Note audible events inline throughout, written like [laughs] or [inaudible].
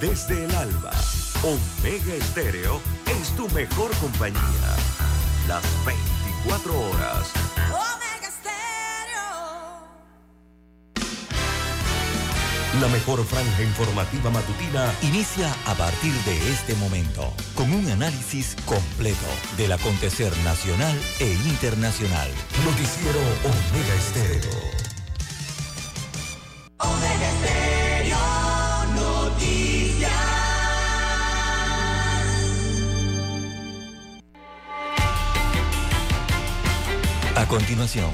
desde el alba. Omega Estéreo es tu mejor compañía. Las 24 horas. Omega Stereo. La mejor franja informativa matutina Inicia a partir de este momento con un análisis completo del acontecer nacional e internacional. Noticiero Omega Estéreo. Continuación,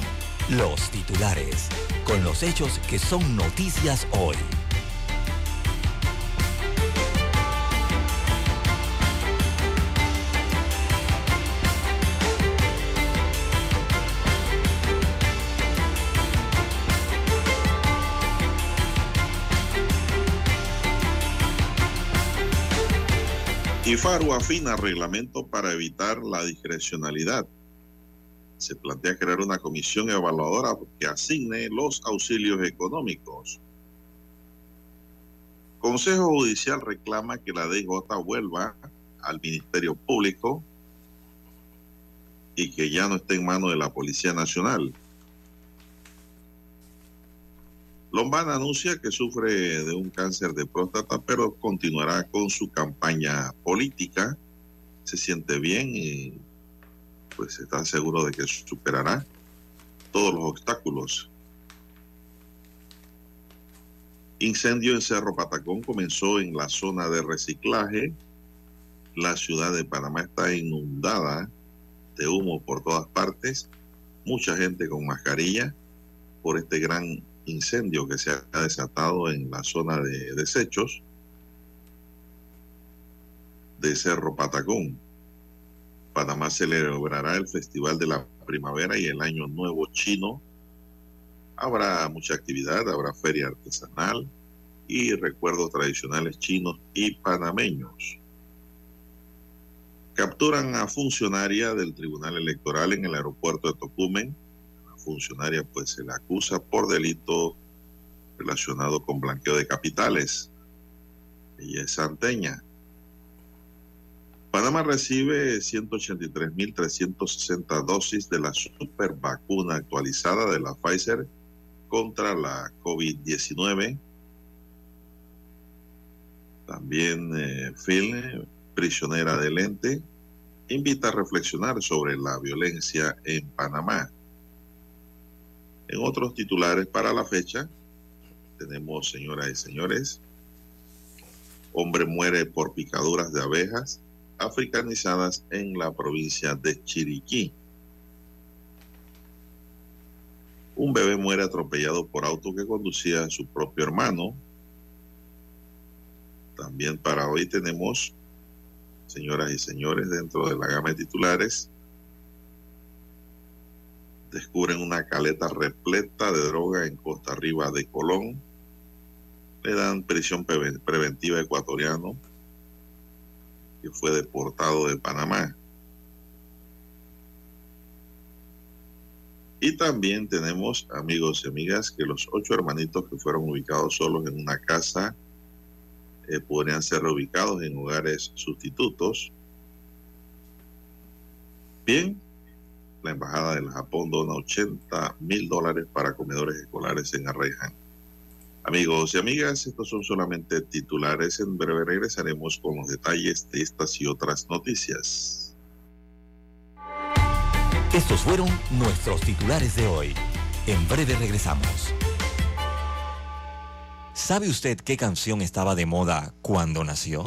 los titulares, con los hechos que son noticias hoy. IFARU afina reglamento para evitar la discrecionalidad. Se plantea crear una comisión evaluadora que asigne los auxilios económicos. Consejo Judicial reclama que la DJ vuelva al Ministerio Público y que ya no esté en manos de la Policía Nacional. Lombana anuncia que sufre de un cáncer de próstata, pero continuará con su campaña política. Se siente bien y pues está seguro de que superará todos los obstáculos. Incendio en Cerro Patacón comenzó en la zona de reciclaje. La ciudad de Panamá está inundada de humo por todas partes. Mucha gente con mascarilla por este gran incendio que se ha desatado en la zona de desechos de Cerro Patacón. Panamá celebrará el Festival de la Primavera y el Año Nuevo Chino. Habrá mucha actividad, habrá feria artesanal y recuerdos tradicionales chinos y panameños. Capturan a funcionaria del Tribunal Electoral en el aeropuerto de Tocumen funcionaria pues se le acusa por delito relacionado con blanqueo de capitales. Ella es santeña. Panamá recibe 183.360 dosis de la super vacuna actualizada de la Pfizer contra la COVID-19. También eh, Phil, prisionera de lente, invita a reflexionar sobre la violencia en Panamá. En otros titulares para la fecha, tenemos, señoras y señores, hombre muere por picaduras de abejas africanizadas en la provincia de Chiriquí. Un bebé muere atropellado por auto que conducía a su propio hermano. También para hoy tenemos, señoras y señores, dentro de la gama de titulares, descubren una caleta repleta de droga en Costa Arriba de Colón. Le dan prisión preventiva ecuatoriano que fue deportado de Panamá. Y también tenemos, amigos y amigas, que los ocho hermanitos que fueron ubicados solos en una casa eh, podrían ser reubicados en hogares sustitutos. Bien, la Embajada del Japón dona 80 mil dólares para comedores escolares en Arreján. Amigos y amigas, estos son solamente titulares. En breve regresaremos con los detalles de estas y otras noticias. Estos fueron nuestros titulares de hoy. En breve regresamos. ¿Sabe usted qué canción estaba de moda cuando nació?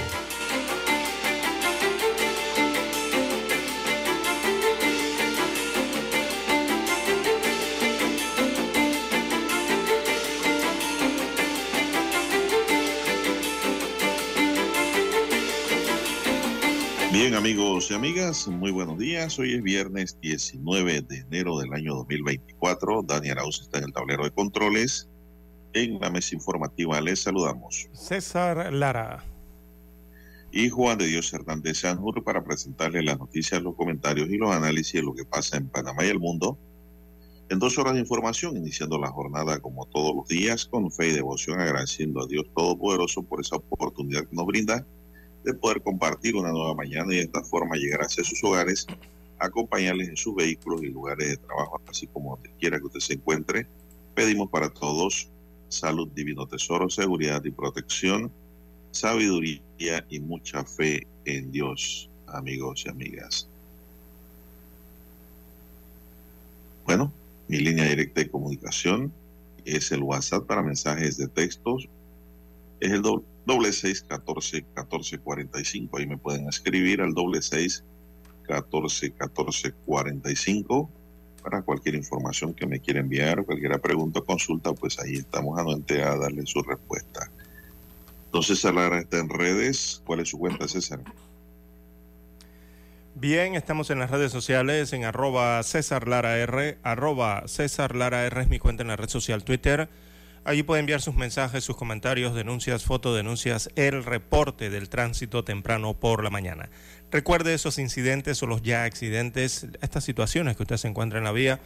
Amigos y amigas, muy buenos días. Hoy es viernes 19 de enero del año 2024. Daniel Arauz está en el tablero de controles. En la mesa informativa les saludamos. César Lara. Y Juan de Dios Hernández Sanjur para presentarles las noticias, los comentarios y los análisis de lo que pasa en Panamá y el mundo. En dos horas de información, iniciando la jornada como todos los días, con fe y devoción, agradeciendo a Dios Todopoderoso por esa oportunidad que nos brinda de poder compartir una nueva mañana y de esta forma llegar hacia sus hogares, acompañarles en sus vehículos y lugares de trabajo, así como donde quiera que usted se encuentre. Pedimos para todos salud, divino tesoro, seguridad y protección, sabiduría y mucha fe en Dios, amigos y amigas. Bueno, mi línea directa de comunicación es el WhatsApp para mensajes de textos. Es el doble doble seis catorce catorce cuarenta y cinco. Ahí me pueden escribir al doble seis catorce catorce cuarenta y cinco para cualquier información que me quiera enviar cualquier pregunta o consulta pues ahí estamos anuente a darle su respuesta. Entonces Lara está en redes. ¿cuál es su cuenta César? Bien, estamos en las redes sociales en arroba César Lara R, arroba César Lara R es mi cuenta en la red social Twitter Allí puede enviar sus mensajes, sus comentarios, denuncias, fotodenuncias, el reporte del tránsito temprano por la mañana. Recuerde esos incidentes o los ya accidentes, estas situaciones que usted se encuentra en la vía,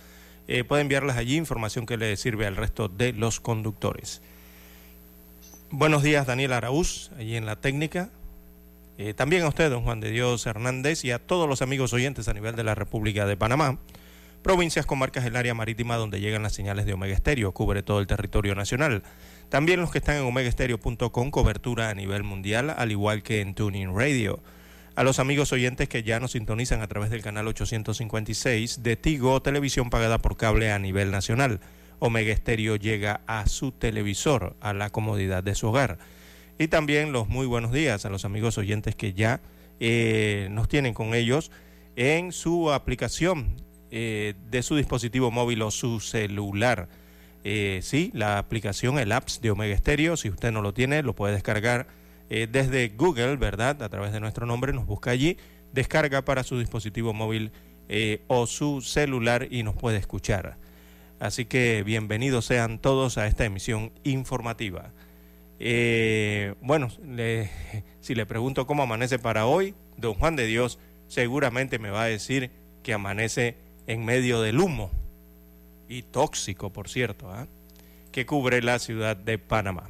eh, puede enviarlas allí, información que le sirve al resto de los conductores. Buenos días, Daniel Araúz, allí en la técnica. Eh, también a usted, don Juan de Dios Hernández, y a todos los amigos oyentes a nivel de la República de Panamá provincias, comarcas el área marítima donde llegan las señales de Omega Estéreo, cubre todo el territorio nacional. También los que están en omegaestereo.com, cobertura a nivel mundial, al igual que en Tuning Radio. A los amigos oyentes que ya nos sintonizan a través del canal 856 de Tigo, televisión pagada por cable a nivel nacional. Omega Estéreo llega a su televisor, a la comodidad de su hogar. Y también los muy buenos días a los amigos oyentes que ya eh, nos tienen con ellos en su aplicación eh, de su dispositivo móvil o su celular. Eh, sí, la aplicación, el apps de Omega Stereo, si usted no lo tiene, lo puede descargar eh, desde Google, ¿verdad? A través de nuestro nombre, nos busca allí, descarga para su dispositivo móvil o su celular y nos puede escuchar. Así que bienvenidos sean todos a esta emisión informativa. bueno, si le pregunto cómo amanece para hoy, don Juan de Dios seguramente me va a decir que amanece en medio del humo, y tóxico, por cierto, ¿ah? que cubre la ciudad de Panamá.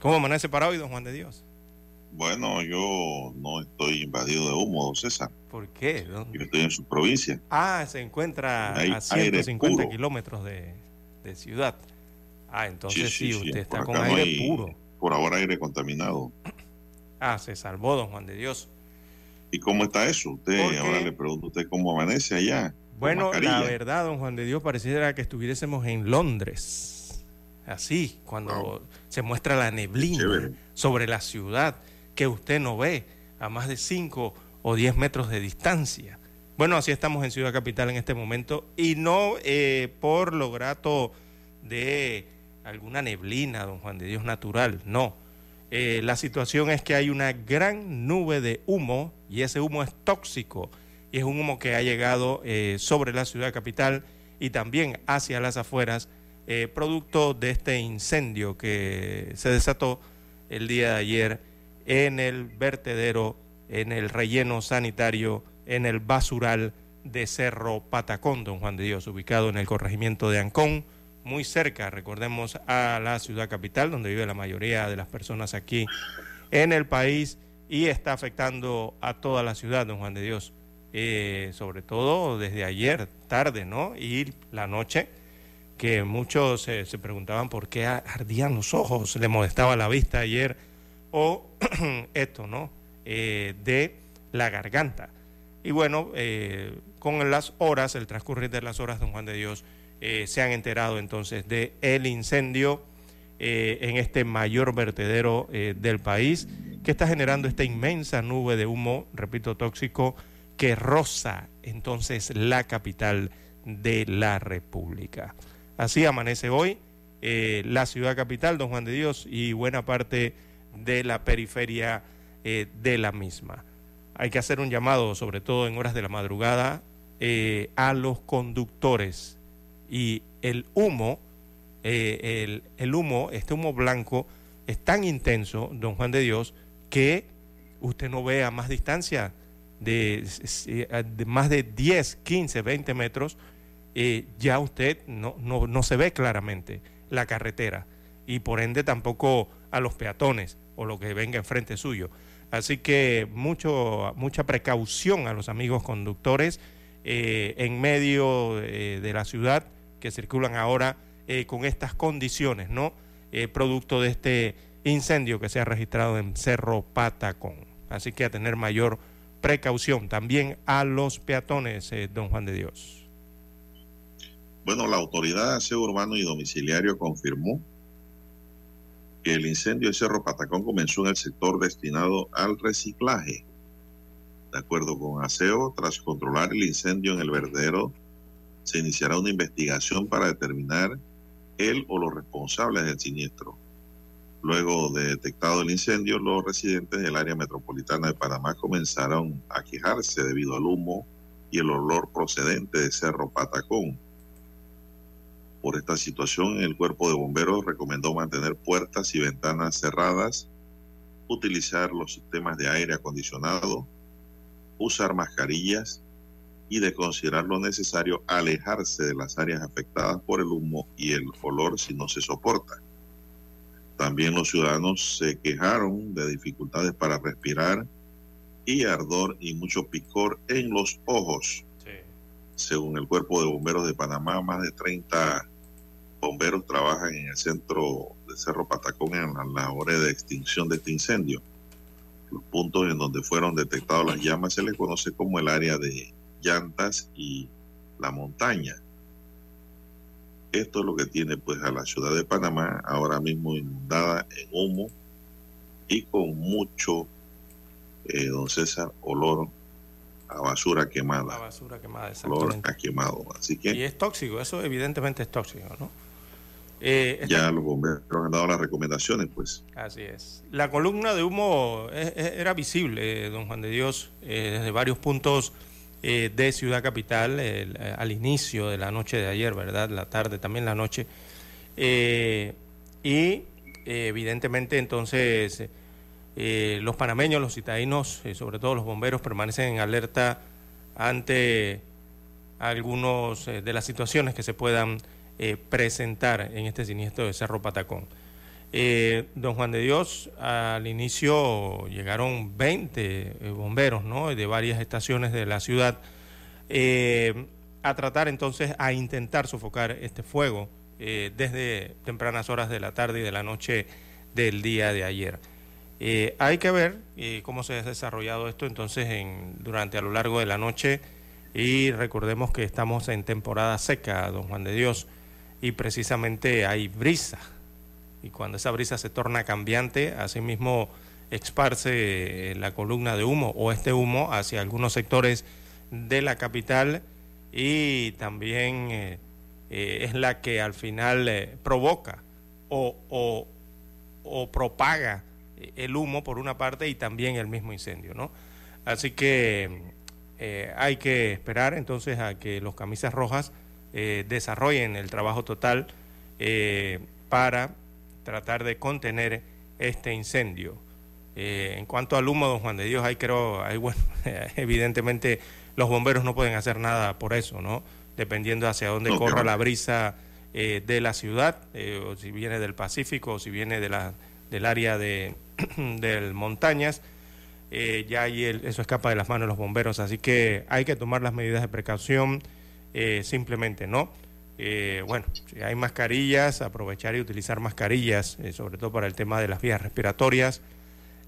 ¿Cómo amanece para hoy, don Juan de Dios? Bueno, yo no estoy invadido de humo, don César. ¿Por qué? Yo estoy en su provincia. Ah, se encuentra a 150 kilómetros de, ciudad. Ah, entonces sí, usted está con aire puro. Por ahora aire contaminado. [clears throat] Ah, se salvó, don Juan de Dios. ¿Y cómo está eso? Usted, ahora le pregunto a usted cómo amanece allá. Bueno, la verdad, don Juan de Dios, pareciera que estuviésemos en Londres. Así, cuando se muestra la neblina sobre la ciudad que usted no ve a más de 5 o 10 metros de distancia. Bueno, así estamos en Ciudad Capital en este momento y no eh, por lo grato de alguna neblina, don Juan de Dios, natural, no. Eh, la situación es que hay una gran nube de humo y ese humo es tóxico y es un humo que ha llegado eh, sobre la ciudad capital y también hacia las afueras eh, producto de este incendio que se desató el día de ayer en el vertedero, en el relleno sanitario, en el basural de Cerro Patacón, don Juan de Dios, ubicado en el corregimiento de Ancón, muy cerca, recordemos, a la ciudad capital, donde vive la mayoría de las personas aquí en el país y está afectando a toda la ciudad, don Juan de Dios, eh, sobre todo desde ayer tarde, ¿no? Y la noche, que muchos eh, se preguntaban por qué ardían los ojos, le molestaba la vista ayer, o [clears throat] esto, ¿no? Eh, de la garganta. Y bueno, con las horas, el transcurrir de las horas, don Juan de Dios, se han enterado entonces de el incendio en este mayor vertedero del país que está generando esta inmensa nube de humo, repito, tóxico, que roza entonces la capital de la República. Así amanece hoy eh, la ciudad capital, don Juan de Dios, y buena parte de la periferia eh, de la misma. Hay que hacer un llamado, sobre todo en horas de la madrugada, eh, a los conductores. Y el humo, el, el humo, este humo blanco, es tan intenso, don Juan de Dios, que usted no ve a más distancia de, más de 10, 15, 20 metros, eh, ya usted no, no, se ve claramente la carretera y por ende tampoco a los peatones o lo que venga enfrente suyo. Así que mucho, mucha precaución a los amigos conductores eh, en medio eh, de la ciudad que circulan ahora con estas condiciones, ¿no? producto de este incendio que se ha registrado en Cerro Patacón. Así que a tener mayor precaución también a los peatones, eh, don Juan de Dios. Bueno, la autoridad de aseo urbano y domiciliario confirmó que el incendio de Cerro Patacón comenzó en el sector destinado al reciclaje. De acuerdo con aseo, tras controlar el incendio en el verdadero, se iniciará una investigación para determinar él o los responsables del siniestro. Luego de detectado el incendio, los residentes del área metropolitana de Panamá comenzaron a quejarse debido al humo y el olor procedente de Cerro Patacón. Por esta situación, el cuerpo de bomberos recomendó mantener puertas y ventanas cerradas, utilizar los sistemas de aire acondicionado, usar mascarillas y de considerar lo necesario alejarse de las áreas afectadas por el humo y el olor si no se soporta. También los ciudadanos se quejaron de dificultades para respirar y ardor y mucho picor en los ojos. Según el Cuerpo de Bomberos de Panamá, más de 30 bomberos trabajan en el centro de Cerro Patacón en las labores de extinción de este incendio. Los puntos en donde fueron detectadas las llamas se les conoce como el área de llantas y la montaña. Esto es lo que tiene pues a la ciudad de Panamá ahora mismo inundada en humo y con mucho, eh, don César, olor a basura quemada. A basura quemada, Olor a quemado. Así que, y es tóxico, eso evidentemente es tóxico, ¿no? Eh, ya los bomberos han dado las recomendaciones, pues. Así es. La columna de humo eh, era visible, don Juan de Dios, desde varios puntos eh, de Ciudad Capital eh, al inicio de la noche de ayer, ¿verdad? La tarde, también la noche. Eh, y evidentemente entonces los panameños, los citadinos, sobre todo los bomberos, permanecen en alerta ante algunos de las situaciones que se puedan presentar en este siniestro de Cerro Patacón. Eh, don Juan de Dios, al inicio llegaron 20 eh, bomberos ¿no? de varias estaciones de la ciudad eh, a tratar entonces a intentar sofocar este fuego desde tempranas horas de la tarde y de la noche del día de ayer. hay que ver cómo se ha desarrollado esto entonces en, durante a lo largo de la noche y recordemos que estamos en temporada seca, don Juan de Dios, y precisamente hay brisa y cuando esa brisa se torna cambiante, asimismo esparce la columna de humo o este humo hacia algunos sectores de la capital y también eh, eh, es la que al final eh, provoca o, o, o, propaga el humo por una parte y también el mismo incendio, ¿no? Así que hay que esperar entonces a que los camisas rojas desarrollen el trabajo total eh, para tratar de contener este incendio. Eh, en cuanto al humo, don Juan de Dios, ahí creo, ahí [laughs] bueno, evidentemente los bomberos no pueden hacer nada por eso, ¿no? Dependiendo hacia dónde No, corra claro. la brisa eh, de la ciudad, eh, o si viene del Pacífico, o si viene de la, del área de [clears throat] del montañas, ya ahí el- eso escapa de las manos de los bomberos, así que hay que tomar las medidas de precaución simplemente, ¿no? Eh, bueno, si hay mascarillas, aprovechar y utilizar mascarillas, eh, sobre todo para el tema de las vías respiratorias,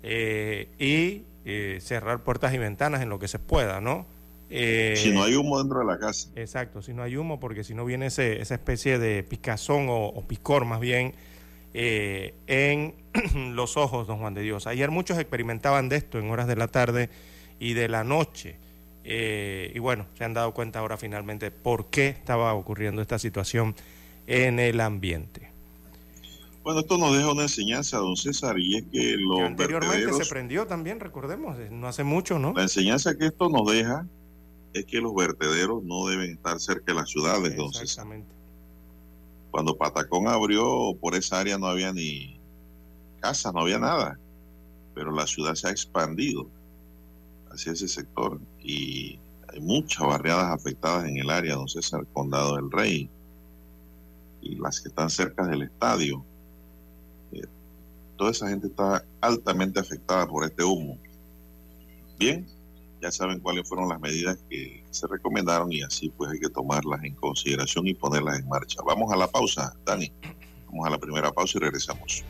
eh, y eh, cerrar puertas y ventanas en lo que se pueda, ¿no? Eh, Si no hay humo dentro de la casa. Exacto, si no hay humo, porque si no viene ese, esa especie de picazón o, o picor más bien en [clears throat] los ojos, don Juan de Dios. Ayer muchos experimentaban de esto en horas de la tarde y de la noche. Eh, y bueno, se han dado cuenta ahora finalmente por qué estaba ocurriendo esta situación en el ambiente. Bueno, esto nos deja una enseñanza, don César, y es que los Que anteriormente se prendió también, recordemos, eh, no hace mucho, ¿no? la enseñanza que esto nos deja es que los vertederos no deben estar cerca de las ciudades, don César. Exactamente. Cuando Patacón abrió, por esa área no había ni casa, no había nada, pero la ciudad se ha expandido hacia ese sector y hay muchas barriadas afectadas en el área, don César, Condado del Rey y las que están cerca del estadio. Eh, toda esa gente está altamente afectada por este humo. Bien, ya saben cuáles fueron las medidas que se recomendaron y así pues hay que tomarlas en consideración y ponerlas en marcha. Vamos a la pausa, Dani. Vamos a la primera pausa y regresamos.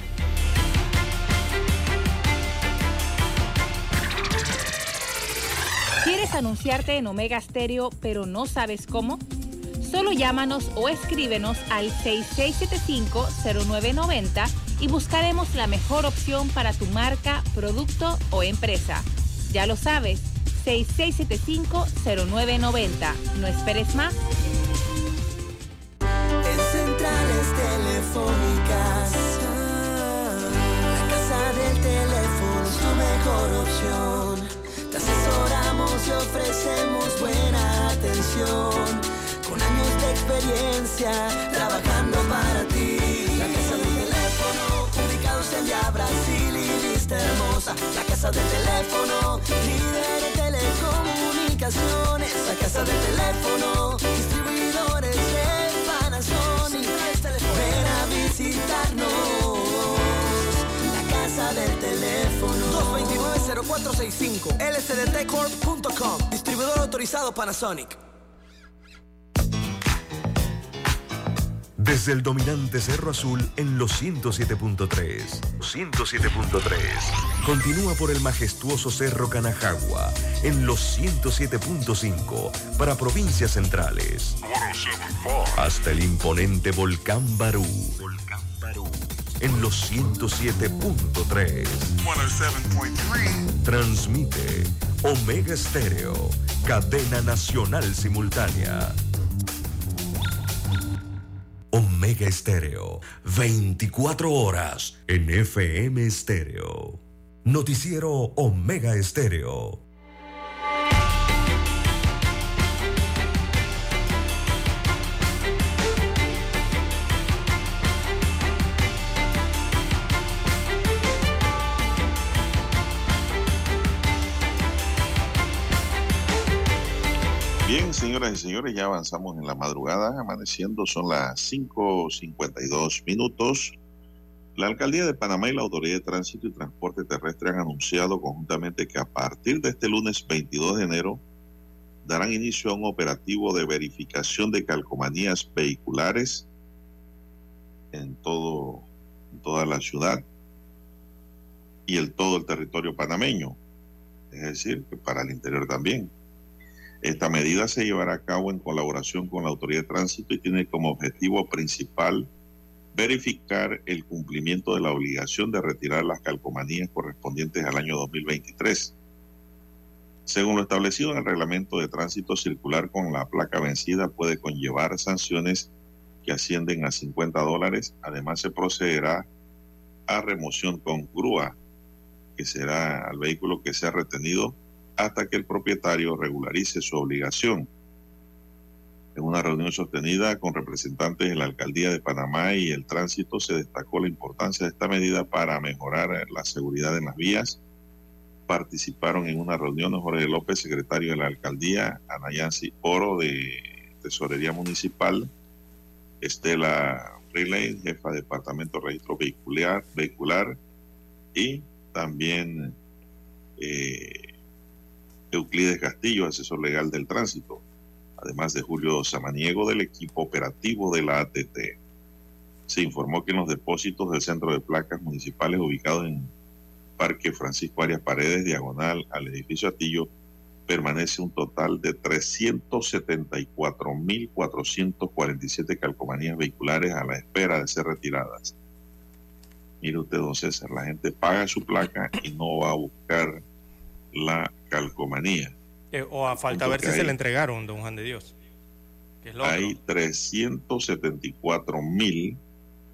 ¿Quieres anunciarte en Omega Stereo pero no sabes cómo? Solo llámanos o escríbenos al 6675-0990 y buscaremos la mejor opción para tu marca, producto o empresa. Ya lo sabes, 6675-0990. No esperes más. En centrales telefónicas, la casa del teléfono es tu mejor opción. Te asesoramos y ofrecemos buena atención. Con años de experiencia, trabajando para ti. La casa del teléfono, ubicados en Via Brasil y Vista Hermosa. La casa del teléfono, líder en telecomunicaciones. La casa del teléfono, distribuidores de Panasonic. Ven a visitarnos. La casa del teléfono. 229-0465 Distribuidor autorizado Panasonic Desde el dominante Cerro Azul en los 107.3. 107.3. Continúa por el majestuoso Cerro Canajagua en los 107.5 para provincias centrales. Hasta el imponente Volcán Barú. Volcán Barú en los 107.3. Transmite Omega Estéreo, cadena nacional simultánea. Omega Estéreo, 24 horas en FM Estéreo. Noticiero Omega Estéreo. Señoras y señores, ya avanzamos en la madrugada, amaneciendo, son las 5.52 minutos. La Alcaldía de Panamá y la Autoridad de Tránsito y Transporte Terrestre han anunciado conjuntamente que a partir de este lunes 22 de enero darán inicio a un operativo de verificación de calcomanías vehiculares en todo en toda la ciudad y el todo el territorio panameño, es decir, para el interior también. Esta medida se llevará a cabo en colaboración con la Autoridad de Tránsito y tiene como objetivo principal verificar el cumplimiento de la obligación de retirar las calcomanías correspondientes al año 2023. Según lo establecido en el reglamento de tránsito circular con la placa vencida puede conllevar sanciones que ascienden a 50 dólares. Además se procederá a remoción con grúa, que será al vehículo que sea retenido hasta que el propietario regularice su obligación. En una reunión sostenida con representantes de la Alcaldía de Panamá y el tránsito se destacó la importancia de esta medida para mejorar la seguridad en las vías. Participaron en una reunión Jorge López, secretario de la Alcaldía, Anayansi Oro de Tesorería Municipal, Estela Riley, jefa de Departamento de Registro Vehicular, y también eh, Euclides Castillo, asesor legal del tránsito, además de Julio Samaniego del equipo operativo de la ATT. Se informó que en los depósitos del centro de placas municipales ubicados en Parque Francisco Arias Paredes, diagonal al edificio Atillo, permanece un total de 374.447 calcomanías vehiculares a la espera de ser retiradas. Mire usted, don César, la gente paga su placa y no va a buscar la calcomanía. Eh, o a falta ver si se le entregaron, don Juan de Dios. hay 374 mil,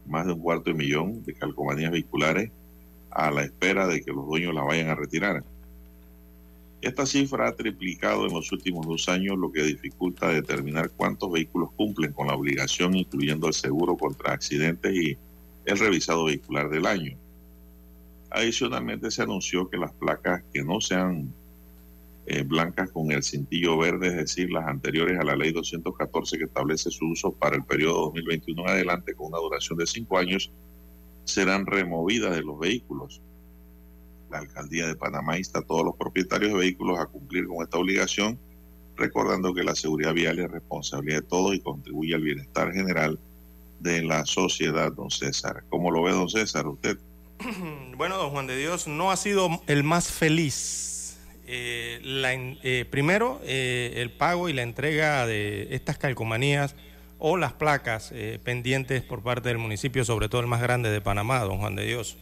más de un cuarto de millón de calcomanías vehiculares a la espera de que los dueños la vayan a retirar. Esta cifra ha triplicado en los últimos dos años, lo que dificulta determinar cuántos vehículos cumplen con la obligación, incluyendo el seguro contra accidentes y el revisado vehicular del año. Adicionalmente se anunció que las placas que no sean eh, blancas con el cintillo verde, es decir, las anteriores a la ley 214 que establece su uso para el periodo 2021 en adelante con una duración de cinco años, serán removidas de los vehículos. La alcaldía de Panamá insta a todos los propietarios de vehículos a cumplir con esta obligación, recordando que la seguridad vial es responsabilidad de todos y contribuye al bienestar general de la sociedad, don César. ¿Cómo lo ve, don César, usted? [clears throat] Bueno, don Juan de Dios, no ha sido el más feliz. Eh, eh, primero, eh, el pago y la entrega de estas calcomanías o las placas pendientes por parte del municipio, sobre todo el más grande de Panamá, don Juan de Dios.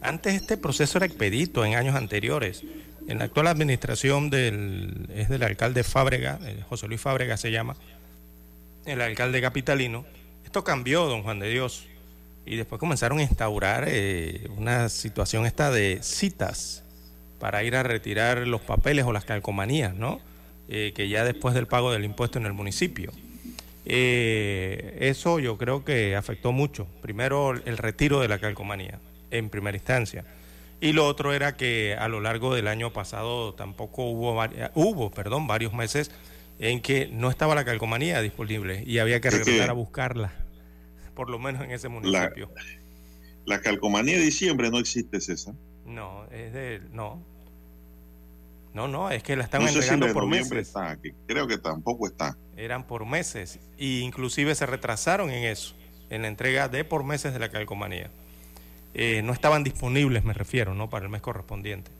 Antes este proceso era expedito en años anteriores. En la actual administración del, es del alcalde Fábrega, José Luis Fábrega se llama, el alcalde capitalino, esto cambió, don Juan de Dios. Y después comenzaron a instaurar eh, una situación esta de citas para ir a retirar los papeles o las calcomanías, ¿no? Eh, que ya después del pago del impuesto en el municipio. Eh, eso yo creo que afectó mucho. Primero el retiro de la calcomanía, en primera instancia. Y lo otro era que a lo largo del año pasado tampoco hubo, hubo perdón, varios meses en que no estaba la calcomanía disponible y había que regresar a buscarla por lo menos en ese municipio. La, calcomanía de diciembre no existe, César. No, es de. No. No, no, es que la están entregando por meses. creo que tampoco está. Eran por meses. E inclusive se retrasaron en eso, en la entrega de por meses de la calcomanía. Eh, no estaban disponibles, me refiero, ¿no? Para el mes correspondiente.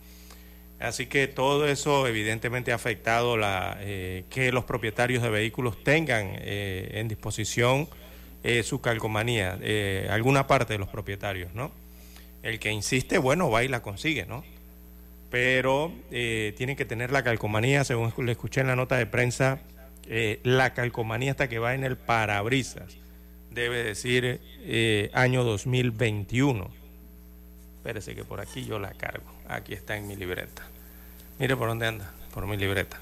Así que todo eso evidentemente ha afectado la, eh, que los propietarios de vehículos tengan eh, en disposición su calcomanía, alguna parte de los propietarios, ¿no? El que insiste, bueno, va y la consigue, ¿no? Pero eh, tiene que tener la calcomanía, según le escuché en la nota de prensa, eh, la calcomanía hasta que va en el parabrisas, debe decir año 2021. Espérese que por aquí yo la cargo, aquí está en mi libreta. Mire por dónde anda, por mi libreta.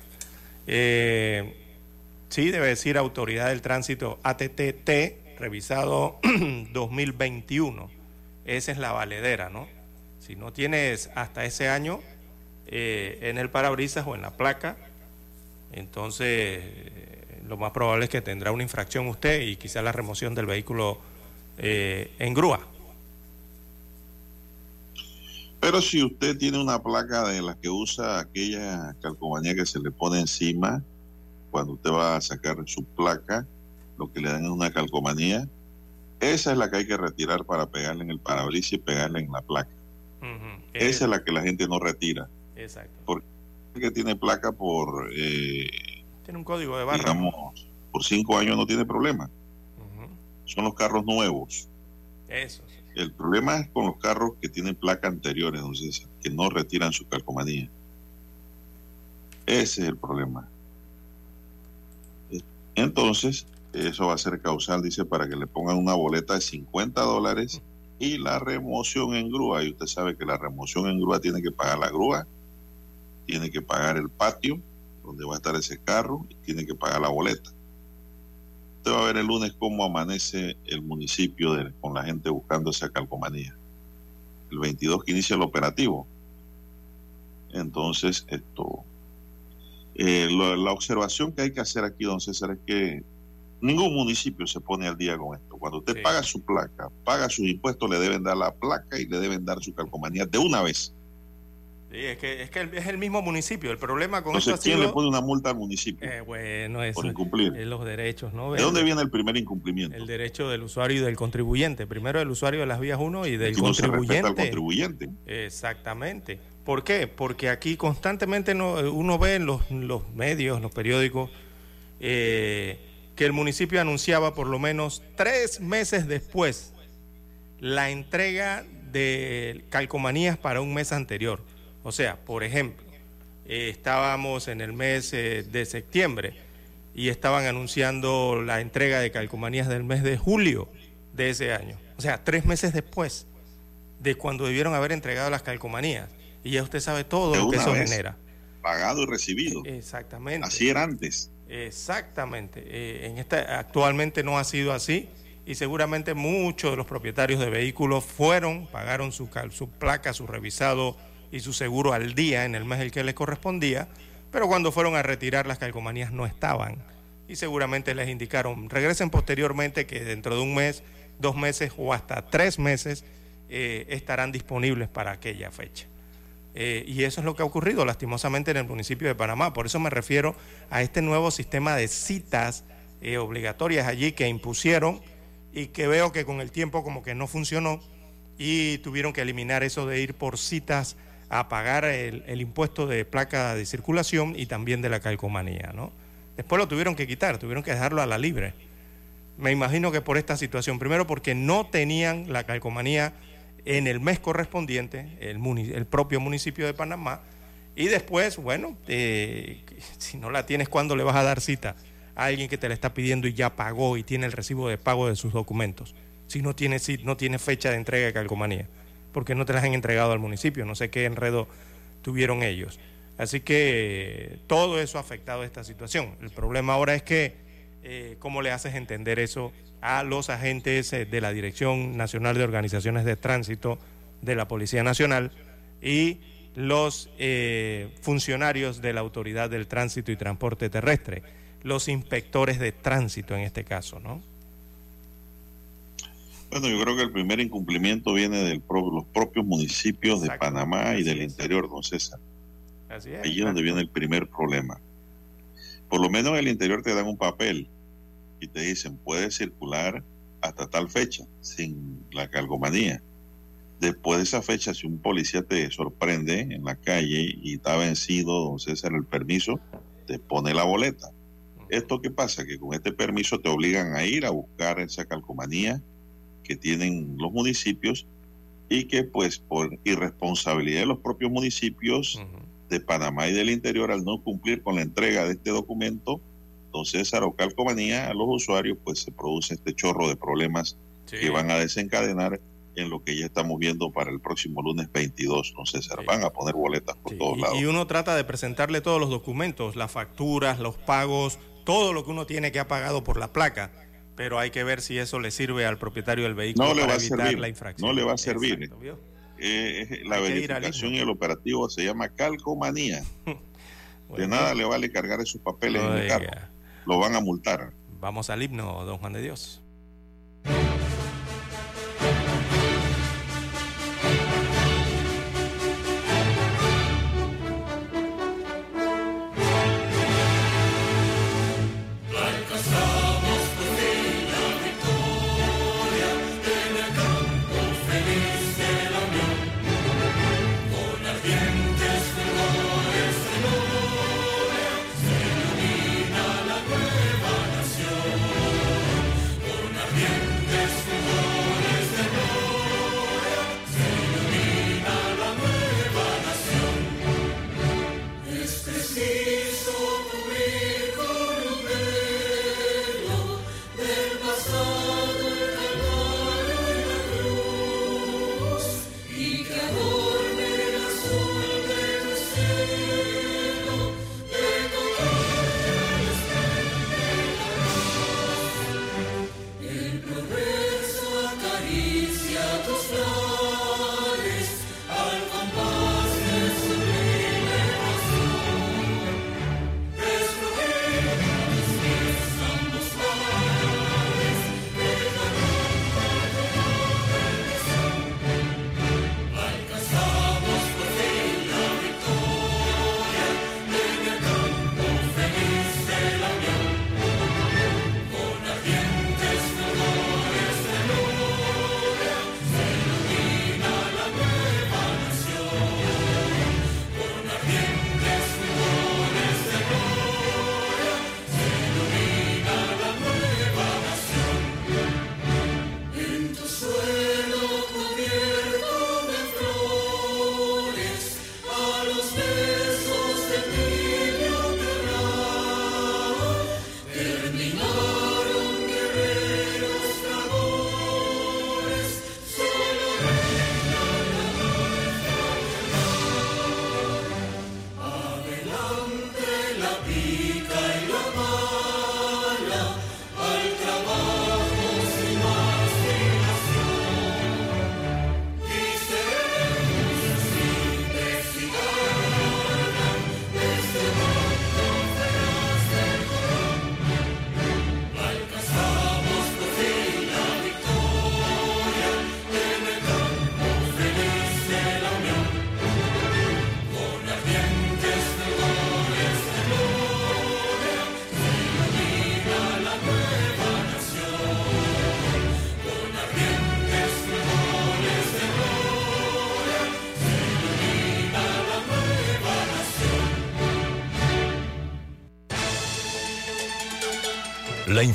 sí, debe decir Autoridad del Tránsito ATTT revisado [clears throat] 2021. Esa es la valedera, ¿no? Si no tienes hasta ese año eh, en el parabrisas o en la placa, entonces eh, lo más probable es que tendrá una infracción usted y quizá la remoción del vehículo eh, en grúa. Pero si usted tiene una placa de las que usa aquella calcomanía que se le pone encima, cuando usted va a sacar su placa, lo que le dan es una calcomanía. Esa es la que hay que retirar para pegarle en el parabrisas y pegarle en la placa. Esa es la que la gente no retira. Exacto. Porque tiene placa por... Eh, tiene un código de barra. Digamos, por cinco años no tiene problema. Son los carros nuevos. Eso. El problema es con los carros que tienen placa anteriores, entonces, que no retiran su calcomanía. Ese es el problema. Entonces, eso va a ser causal, dice, para que le pongan una boleta de 50 dólares y la remoción en grúa. Y usted sabe que la remoción en grúa tiene que pagar la grúa, tiene que pagar el patio donde va a estar ese carro y tiene que pagar la boleta. Usted va a ver el lunes cómo amanece el municipio de- con la gente buscando esa calcomanía. El 22 que inicia el operativo. Entonces, esto. eh, lo- la observación que hay que hacer aquí, don César, es que ningún municipio se pone al día con esto. Cuando usted Sí. paga su placa, paga sus impuestos, le deben dar la placa y le deben dar su calcomanía de una vez. Sí, es que, es que es el mismo municipio. El problema con Entonces, esto ha ¿quién sido... le pone una multa al municipio Eh, bueno, eso por incumplir? es los derechos, ¿no? ¿De dónde viene el primer incumplimiento? El derecho del usuario y del contribuyente. Primero el usuario de las vías 1 y del Si no se al contribuyente. contribuyente. Exactamente. ¿Por qué? Porque aquí constantemente no- uno ve en los, los medios, los periódicos, eh, que el municipio anunciaba por lo menos tres meses después la entrega de calcomanías para un mes anterior. O sea, por ejemplo, eh, estábamos en el mes eh, de septiembre y estaban anunciando la entrega de calcomanías del mes de julio de ese año. O sea, tres meses después de cuando debieron haber entregado las calcomanías. Y ya usted sabe todo De lo que eso vez. genera. Pagado y recibido. Exactamente. Así era antes. Exactamente. Eh, en esta, actualmente no ha sido así y seguramente muchos de los propietarios de vehículos fueron, pagaron su, cal- su placa, su revisado y su seguro al día en el mes el que les correspondía, pero cuando fueron a retirar las calcomanías no estaban y seguramente les indicaron, regresen posteriormente que dentro de un mes, dos meses o hasta tres meses eh, estarán disponibles para aquella fecha. Eh, y eso es lo que ha ocurrido lastimosamente en el municipio de Panamá. Por eso me refiero a este nuevo sistema de citas eh, obligatorias allí que impusieron y que veo que con el tiempo como que no funcionó y tuvieron que eliminar eso de ir por citas a pagar el, el impuesto de placa de circulación y también de la calcomanía. ¿no? Después lo tuvieron que quitar, tuvieron que dejarlo a la libre. Me imagino que por esta situación, primero porque no tenían la calcomanía en el mes correspondiente, el, propio municipio de Panamá, y después, bueno, eh, si no la tienes, ¿cuándo le vas a dar cita a alguien que te la está pidiendo y ya pagó y tiene el recibo de pago de sus documentos? Si no tiene, ci- no tiene fecha de entrega de calcomanía, porque no te las han entregado al municipio, no sé qué enredo tuvieron ellos. Así que todo eso ha afectado esta situación. El problema ahora es que, eh, ¿cómo le haces entender eso a los agentes eh, de la Dirección Nacional de Organizaciones de Tránsito de la Policía Nacional y los eh, funcionarios de la Autoridad del Tránsito y Transporte Terrestre, los inspectores de tránsito en este caso, ¿no? Bueno, yo creo que el primer incumplimiento viene de los propios municipios de. Panamá y del es. interior, don César. Así es. Allí es donde viene el primer problema. Por lo menos en el interior te dan un papel y te dicen, puedes circular hasta tal fecha sin la calcomanía. Después de esa fecha, si un policía te sorprende en la calle y está vencido, don César, el permiso, te pone la boleta. ¿Esto qué pasa? Que con este permiso te obligan a ir a buscar esa calcomanía que tienen los municipios y que pues por irresponsabilidad de los propios municipios de Panamá y del interior al no cumplir con la entrega de este documento, entonces o calcomanía a los usuarios pues se produce este chorro de problemas Sí. que van a desencadenar en lo que ya estamos viendo para el próximo lunes 22, don César. Sí. Van a poner boletas por Sí, todos lados. Y uno trata de presentarle todos los documentos, las facturas, los pagos, todo lo que uno tiene que ha pagado por la placa. Pero hay que ver si eso le sirve al propietario del vehículo No le para va a evitar servir, la infracción. no le va a servir. Eh, eh, la verificación y el operativo se llama calcomanía. [laughs] de nada le vale cargar esos papeles en el carro. Lo van a multar. Vamos al himno, don Juan de Dios.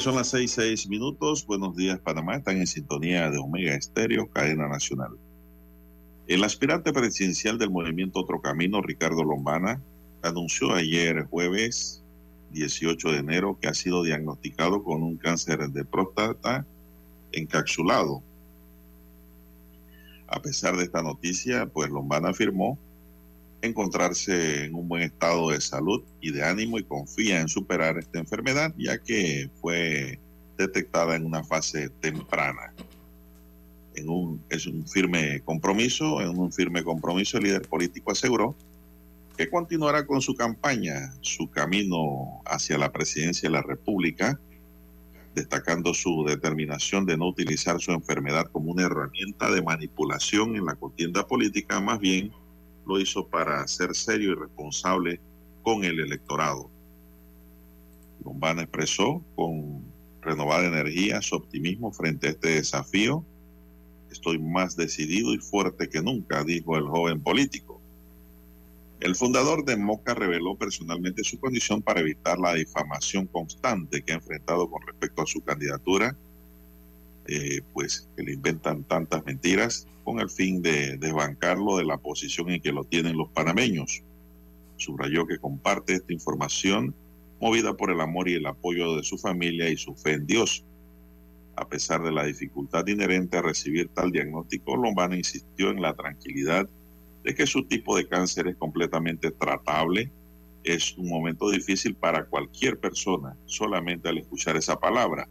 Son las seis, seis minutos. Buenos días, Panamá. Están en sintonía de Omega Estéreo, cadena nacional. El aspirante presidencial del movimiento Otro Camino, Ricardo Lombana, anunció ayer jueves 18 de enero que ha sido diagnosticado con un cáncer de próstata encapsulado. A pesar de esta noticia, pues Lombana afirmó encontrarse en un buen estado de salud y de ánimo y confía en superar esta enfermedad ya que fue detectada en una fase temprana. En un, es un firme compromiso, en un firme compromiso el líder político aseguró que continuará con su campaña, su camino hacia la presidencia de la República, destacando su determinación de no utilizar su enfermedad como una herramienta de manipulación en la contienda política, más bien lo hizo para ser serio y responsable con el electorado. Lombana expresó con renovada energía su optimismo frente a este desafío. Estoy más decidido y fuerte que nunca, dijo el joven político. El fundador de Moca reveló personalmente su condición para evitar la difamación constante que ha enfrentado con respecto a su candidatura, eh, pues que le inventan tantas mentiras con el fin de desbancarlo de la posición en que lo tienen los panameños. Subrayó que comparte esta información movida por el amor y el apoyo de su familia y su fe en Dios. A pesar de la dificultad inherente a recibir tal diagnóstico, Lombana insistió en la tranquilidad de que su tipo de cáncer es completamente tratable. Es un momento difícil para cualquier persona, solamente al escuchar esa palabra.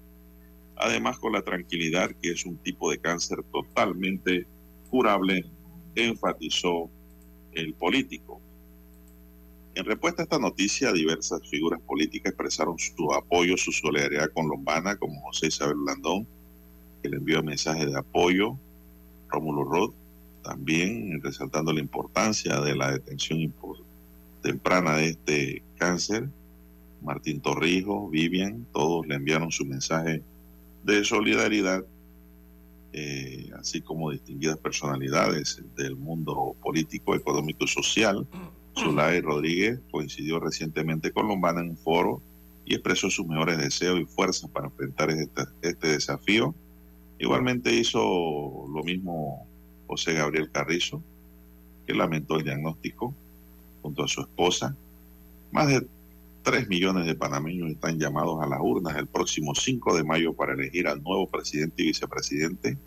Además, con la tranquilidad que es un tipo de cáncer totalmente curable, enfatizó el político. En respuesta a esta noticia, diversas figuras políticas expresaron su apoyo, su solidaridad con Lombana, como José Isabel Landón, que le envió mensaje de apoyo, Rómulo Roth, también resaltando la importancia de la detención temprana de este cáncer, Martín Torrijos, Vivian, todos le enviaron su mensaje de solidaridad eh, así como distinguidas personalidades del mundo político, económico y social. Zulay Rodríguez coincidió recientemente con Lombana en un foro y expresó sus mejores deseos y fuerzas para enfrentar este, este desafío. Igualmente hizo lo mismo José Gabriel Carrizo, que lamentó el diagnóstico junto a su esposa. Más de 3 millones de panameños están llamados a las urnas el próximo 5 de mayo para elegir al nuevo presidente y vicepresidente,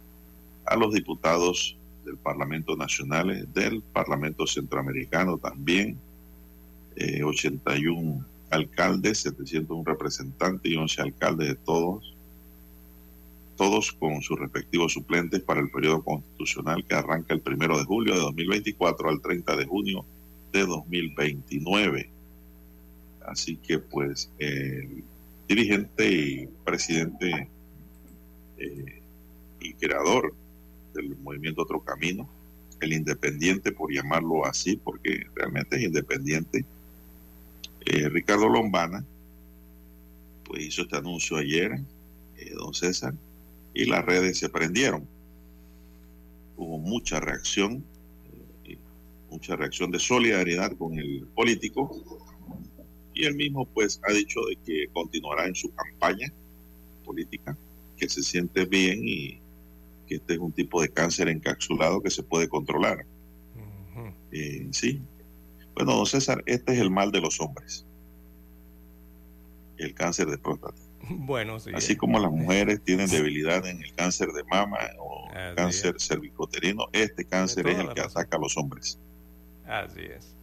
a los diputados del Parlamento Nacional, del Parlamento Centroamericano también, 81 eh, alcaldes, 701 representantes y 11 alcaldes de todos, todos con sus respectivos suplentes para el periodo constitucional que arranca el primero de julio de 2024 al 30 de junio de 2029. Así que pues el dirigente y presidente eh, y creador del movimiento Otro Camino, el independiente, por llamarlo así, porque realmente es independiente, eh, Ricardo Lombana, pues hizo este anuncio ayer, eh, don César, y las redes se prendieron. Hubo mucha reacción, mucha reacción de solidaridad con el político, y él mismo pues ha dicho de que continuará en su campaña política, que se siente bien y que este es un tipo de cáncer encapsulado que se puede controlar. Eh, sí. Bueno, don César, este es el mal de los hombres. El cáncer de próstata. Bueno, sí. Así como las mujeres [laughs] tienen debilidad en el cáncer de mama o cáncer cervicoterino, este cáncer es el que ataca a los hombres. Así es.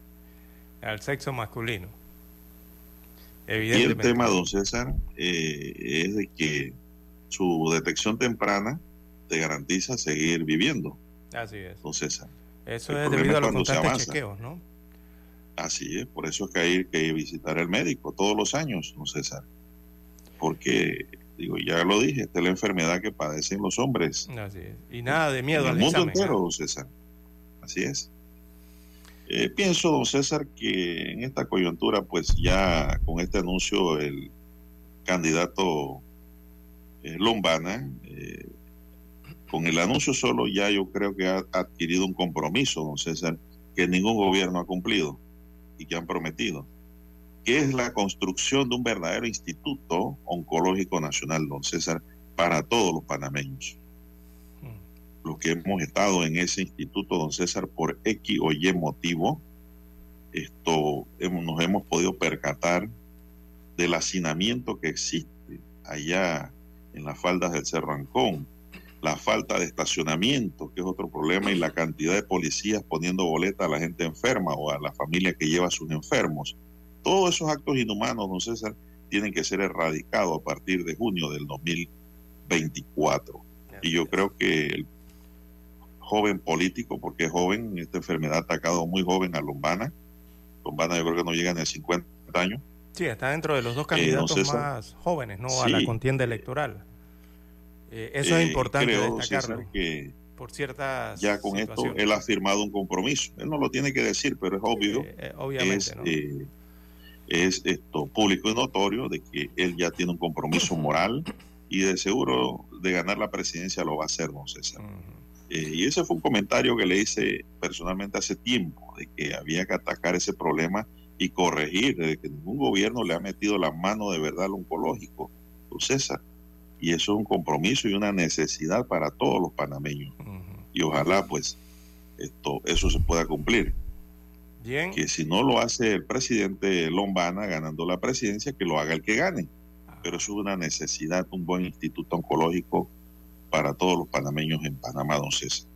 Al sexo masculino. Y el tema, don César, eh, es de que su detección temprana te garantiza seguir viviendo. Así es. Don César. Eso es debido a los constantes chequeos, ¿no? Así es, por eso es que hay que visitar al médico todos los años, don César. Porque, digo, ya lo dije, esta es la enfermedad que padecen los hombres. Así es. Y nada de miedo en el mundo entero, don César. Así es. Eh, pienso, don César, que en esta coyuntura, pues ya con este anuncio, el candidato eh, Lombana, eh, con el anuncio solo ya yo creo que ha adquirido un compromiso, don César, que ningún gobierno ha cumplido y que han prometido, que es la construcción de un verdadero instituto oncológico nacional, don César, para todos los panameños. Los que hemos estado en ese instituto, don César, por X o Y motivo, esto hemos, nos hemos podido percatar del hacinamiento que existe allá en las faldas del Cerro Ancón, la falta de estacionamiento, que es otro problema, y la cantidad de policías poniendo boleta a la gente enferma o a la familia que lleva a sus enfermos. Todos esos actos inhumanos, don César, tienen que ser erradicados a partir de junio del 2024. Y yo creo que el joven político, porque es joven, esta enfermedad ha atacado muy joven a Lombana. Lombana yo creo que no llega ni a 50 años. Sí, está dentro de los dos eh, candidatos más jóvenes, ¿no? A la contienda electoral. Eh, eso es eh, importante destacarlo. que por ciertas ya con esto él ha firmado un compromiso. Él no lo tiene que decir, pero es obvio. Obviamente, es, esto público y notorio de que él ya tiene un compromiso moral y de seguro de ganar la presidencia lo va a hacer, don César. Y ese fue un comentario que le hice personalmente hace tiempo, de que había que atacar ese problema y corregir, de que ningún gobierno le ha metido la mano de verdad al oncológico, don César y eso es un compromiso y una necesidad para todos los panameños. Y ojalá pues esto eso se pueda cumplir. Bien. Que si no lo hace el presidente Lombana ganando la presidencia, que lo haga el que gane. Ah. Pero eso es una necesidad, un buen instituto oncológico para todos los panameños en Panamá, don César.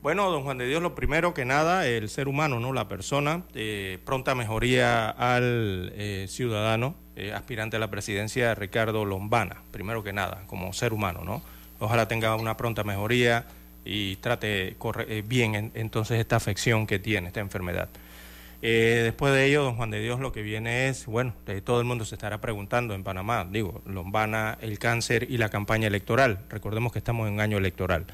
Bueno, don Juan de Dios, lo primero que nada, el ser humano, ¿no? La persona, eh, pronta mejoría al eh, ciudadano eh, aspirante a la presidencia, Ricardo Lombana, primero que nada, como ser humano, ¿no? Ojalá tenga una pronta mejoría y trate corre bien entonces esta afección que tiene, esta enfermedad. Después de ello, don Juan de Dios, lo que viene es, bueno, todo el mundo se estará preguntando en Panamá, digo, Lombana, el cáncer y la campaña electoral. Recordemos que estamos en año electoral.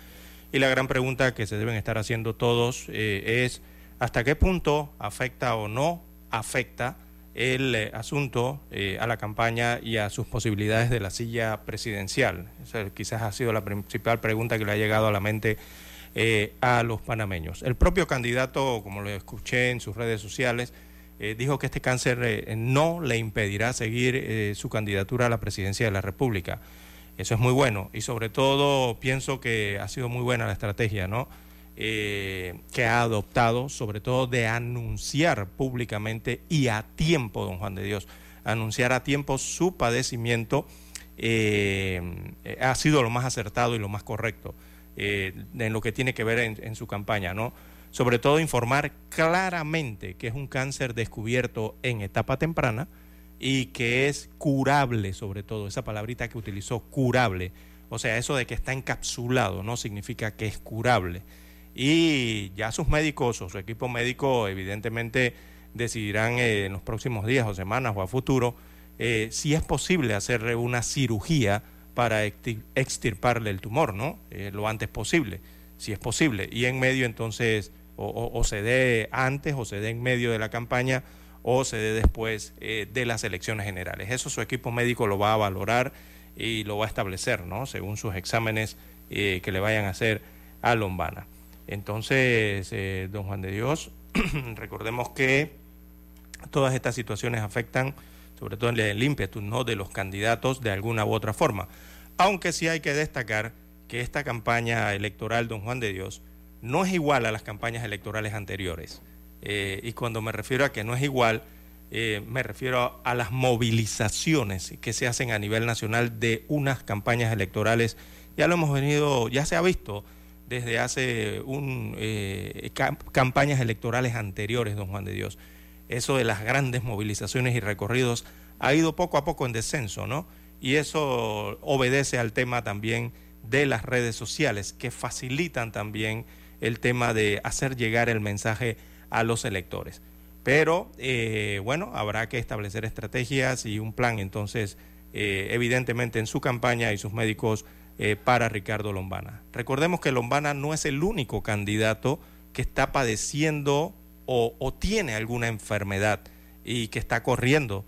Y la gran pregunta que se deben estar haciendo todos eh, es hasta qué punto afecta o no afecta el eh, asunto eh, a la campaña y a sus posibilidades de la silla presidencial. Esa quizás ha sido la principal pregunta que le ha llegado a la mente a los panameños. El propio candidato, como lo escuché en sus redes sociales, dijo que este cáncer no le impedirá seguir su candidatura a la presidencia de la República. Eso es muy bueno y sobre todo pienso que ha sido muy buena la estrategia, ¿no? Eh, que ha adoptado, sobre todo de anunciar públicamente y a tiempo, don Juan de Dios, anunciar a tiempo su padecimiento eh, ha sido lo más acertado y lo más correcto eh, en lo que tiene que ver en, su campaña, ¿no? Sobre todo informar claramente que es un cáncer descubierto en etapa temprana, y que es curable, sobre todo, esa palabrita que utilizó, curable. O sea, eso de que está encapsulado no significa que es curable. Y ya sus médicos o su equipo médico evidentemente decidirán eh, en los próximos días o semanas o a futuro eh, si es posible hacerle una cirugía para extirparle el tumor, ¿no? Eh, lo antes posible, si es posible. Y en medio entonces, o se dé antes o se dé en medio de la campaña, o se dé después eh, de las elecciones generales. Eso su equipo médico lo va a valorar y lo va a establecer, ¿no? Según sus exámenes eh, que le vayan a hacer a Lombana. Entonces, don Juan de Dios, [clears throat] recordemos que todas estas situaciones afectan sobre todo el ímpetu ¿no? de los candidatos de alguna u otra forma. Aunque sí hay que destacar que esta campaña electoral, don Juan de Dios, no es igual a las campañas electorales anteriores. Eh, y cuando me refiero a que no es igual, eh, me refiero a, las movilizaciones que se hacen a nivel nacional de unas campañas electorales. Ya lo hemos venido, ya se ha visto desde hace un, eh, campañas electorales anteriores, don Juan de Dios. Eso de las grandes movilizaciones y recorridos ha ido poco a poco en descenso, ¿no? Y eso obedece al tema también de las redes sociales, que facilitan también el tema de hacer llegar el mensaje a los electores. Pero eh, bueno, habrá que establecer estrategias y un plan entonces, eh, evidentemente en su campaña y sus médicos eh, para Ricardo Lombana. Recordemos que Lombana no es el único candidato que está padeciendo o, tiene alguna enfermedad y que está corriendo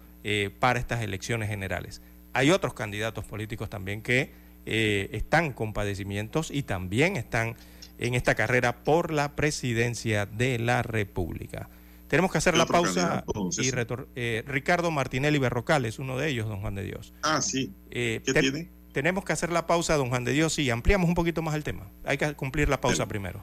para estas elecciones generales. Hay otros candidatos políticos también que están con padecimientos y también están en esta carrera por la presidencia de la República. Tenemos que hacer la pausa y eh, Ricardo Martinelli Berrocal es uno de ellos, don Juan de Dios. Ah, sí. Eh, ¿Qué tiene? Tenemos que hacer la pausa, don Juan de Dios, y ampliamos un poquito más el tema. Hay que cumplir la pausa primero.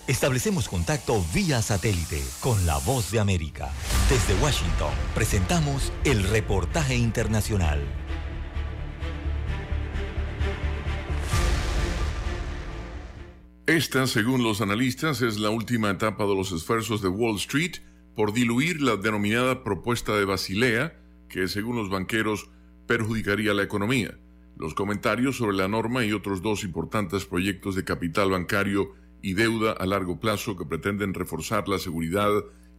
establecemos contacto vía satélite con la voz de América. Desde Washington, presentamos el reportaje internacional. Esta, según los analistas, es la última etapa de los esfuerzos de Wall Street por diluir la denominada propuesta de Basilea, que según los banqueros perjudicaría la economía. Los comentarios sobre la norma y otros dos importantes proyectos de capital bancario y deuda a largo plazo que pretenden reforzar la seguridad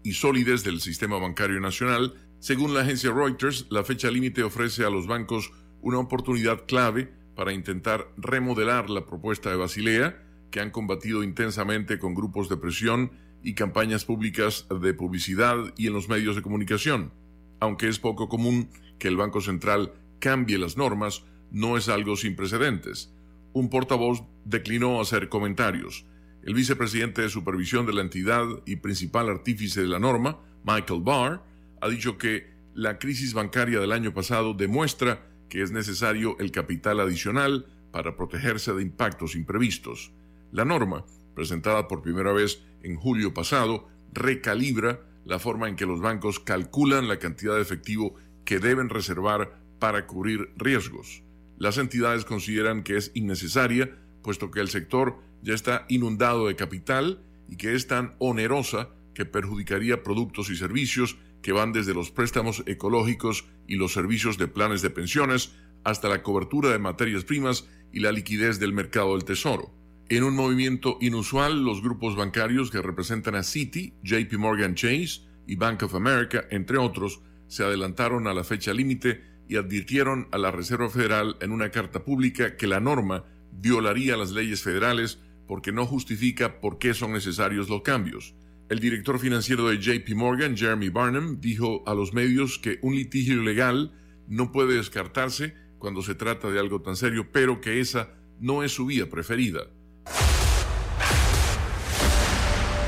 y solidez del sistema bancario nacional, según la agencia Reuters, la fecha límite ofrece a los bancos una oportunidad clave para intentar remodelar la propuesta de Basilea, que han combatido intensamente con grupos de presión y campañas públicas de publicidad y en los medios de comunicación. Aunque es poco común que el Banco Central cambie las normas, no es algo sin precedentes. Un portavoz declinó hacer comentarios. El vicepresidente de supervisión de la entidad y principal artífice de la norma, Michael Barr, ha dicho que la crisis bancaria del año pasado demuestra que es necesario el capital adicional para protegerse de impactos imprevistos. La norma, presentada por primera vez en julio pasado, recalibra la forma en que los bancos calculan la cantidad de efectivo que deben reservar para cubrir riesgos. Las entidades consideran que es innecesaria, puesto que el sector ya está inundado de capital y que es tan onerosa que perjudicaría productos y servicios que van desde los préstamos ecológicos y los servicios de planes de pensiones hasta la cobertura de materias primas y la liquidez del mercado del tesoro. En un movimiento inusual, los grupos bancarios que representan a Citi, JP Morgan Chase y Bank of America, entre otros, se adelantaron a la fecha límite y advirtieron a la Reserva Federal en una carta pública que la norma violaría las leyes federales porque no justifica por qué son necesarios los cambios. El director financiero de JP Morgan, Jeremy Barnum, dijo a los medios que un litigio legal no puede descartarse cuando se trata de algo tan serio, pero que esa no es su vía preferida.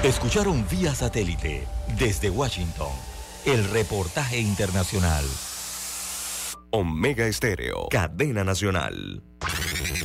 Escucharon vía satélite desde Washington el reportaje internacional. Omega Estéreo, cadena nacional.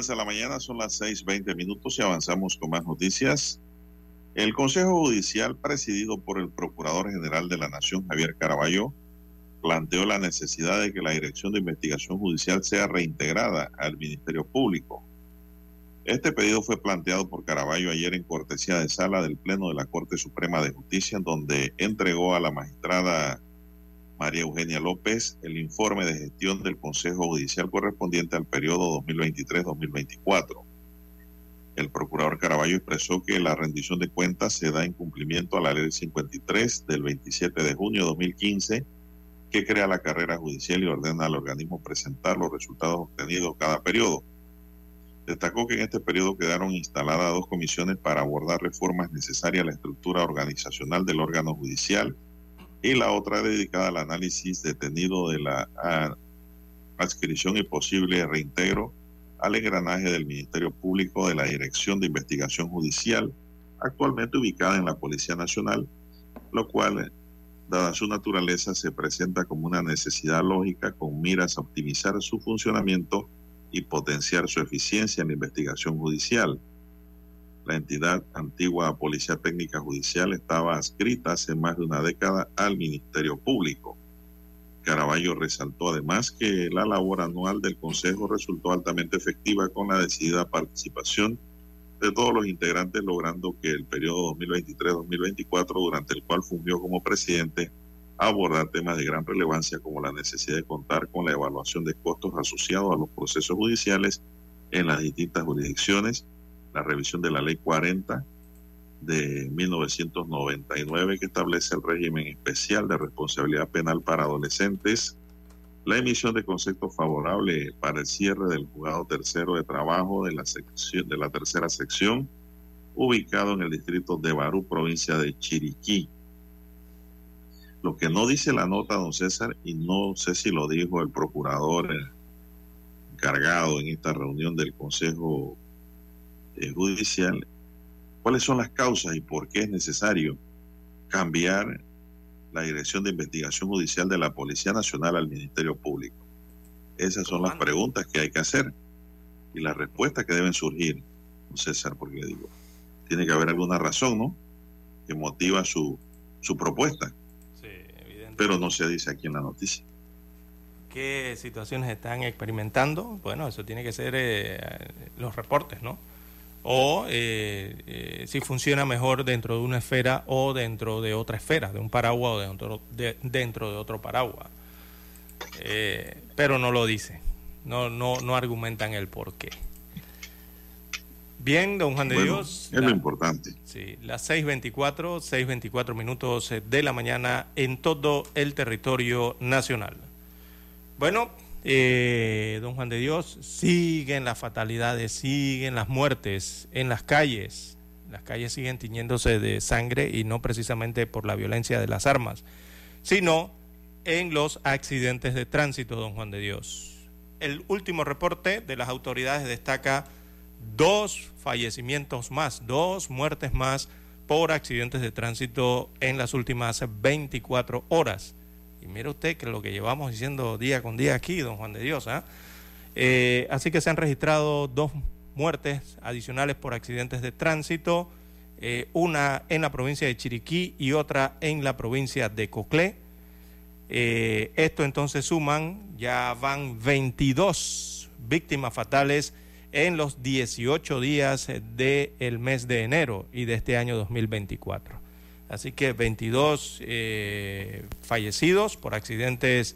Avanza la mañana, son las 6:20 minutos y avanzamos con más noticias. El Consejo Judicial, presidido por el Procurador General de la Nación, Javier Caraballo, planteó la necesidad de que la Dirección de Investigación Judicial sea reintegrada al Ministerio Público. Este pedido fue planteado por Caraballo ayer en cortesía de sala del Pleno de la Corte Suprema de Justicia, donde entregó a la magistrada María Eugenia López el informe de gestión del Consejo Judicial correspondiente al periodo 2023-2024. El procurador Caraballo expresó que la rendición de cuentas se da en cumplimiento a la Ley 53 del 27 de junio de 2015 que crea la carrera judicial y ordena al organismo presentar los resultados obtenidos cada periodo. Destacó que en este periodo quedaron instaladas dos comisiones para abordar reformas necesarias a la estructura organizacional del órgano judicial y la otra dedicada al análisis detenido de la adscripción y posible reintegro al engranaje del Ministerio Público de la Dirección de Investigación Judicial, actualmente ubicada en la Policía Nacional, lo cual dada su naturaleza, se presenta como una necesidad lógica con miras a optimizar su funcionamiento y potenciar su eficiencia en la investigación judicial. La entidad antigua Policía Técnica Judicial estaba adscrita hace más de una década al Ministerio Público. Caraballo resaltó además que la labor anual del Consejo resultó altamente efectiva con la decidida participación de todos los integrantes, logrando que el periodo 2023-2024, durante el cual fungió como presidente, abordar temas de gran relevancia como la necesidad de contar con la evaluación de costos asociados a los procesos judiciales en las distintas jurisdicciones, la revisión de la Ley 40 de 1999 que establece el régimen especial de responsabilidad penal para adolescentes, la emisión de conceptos favorables para el cierre del juzgado tercero de trabajo de la, sección, de la tercera sección, ubicado en el distrito de Barú, provincia de Chiriquí. Lo que no dice la nota, don César, y no sé si lo dijo el procurador encargado en esta reunión del Consejo Judicial, cuáles son las causas y por qué es necesario cambiar la Dirección de Investigación Judicial de la Policía Nacional al Ministerio Público? Esas son las preguntas que hay que hacer y las respuestas que deben surgir, César, porque digo, tiene que haber alguna razón, ¿no? Que motiva su, su propuesta. Sí, Pero no se dice aquí en la noticia. ¿Qué situaciones están experimentando? Bueno, eso tiene que ser eh, los reportes, ¿no? O eh, eh, si funciona mejor dentro de una esfera o dentro de otra esfera, de un paraguas o dentro de, dentro de otro paraguas. Eh, pero no lo dice, no, no, no argumentan el por qué. Bien, don Juan de Dios. Es lo importante. Sí, las 6.24, 6.24 minutos de la mañana en todo el territorio nacional. Bueno, eh, don Juan de Dios, siguen las fatalidades, siguen las muertes en las calles. Las calles siguen tiñéndose de sangre y no precisamente por la violencia de las armas, sino en los accidentes de tránsito, don Juan de Dios. El último reporte de las autoridades destaca dos fallecimientos más, dos muertes más por accidentes de tránsito en las últimas 24 horas. Y mire usted que lo que llevamos diciendo día con día aquí, don Juan de Dios. ¿ah? Eh, así que se han registrado dos muertes adicionales por accidentes de tránsito, eh, una en la provincia de Chiriquí y otra en la provincia de Coclé. Eh, esto entonces suman, ya van 22 víctimas fatales en los 18 días del mes de enero y de este año 2024. Así que 22 eh, fallecidos por accidentes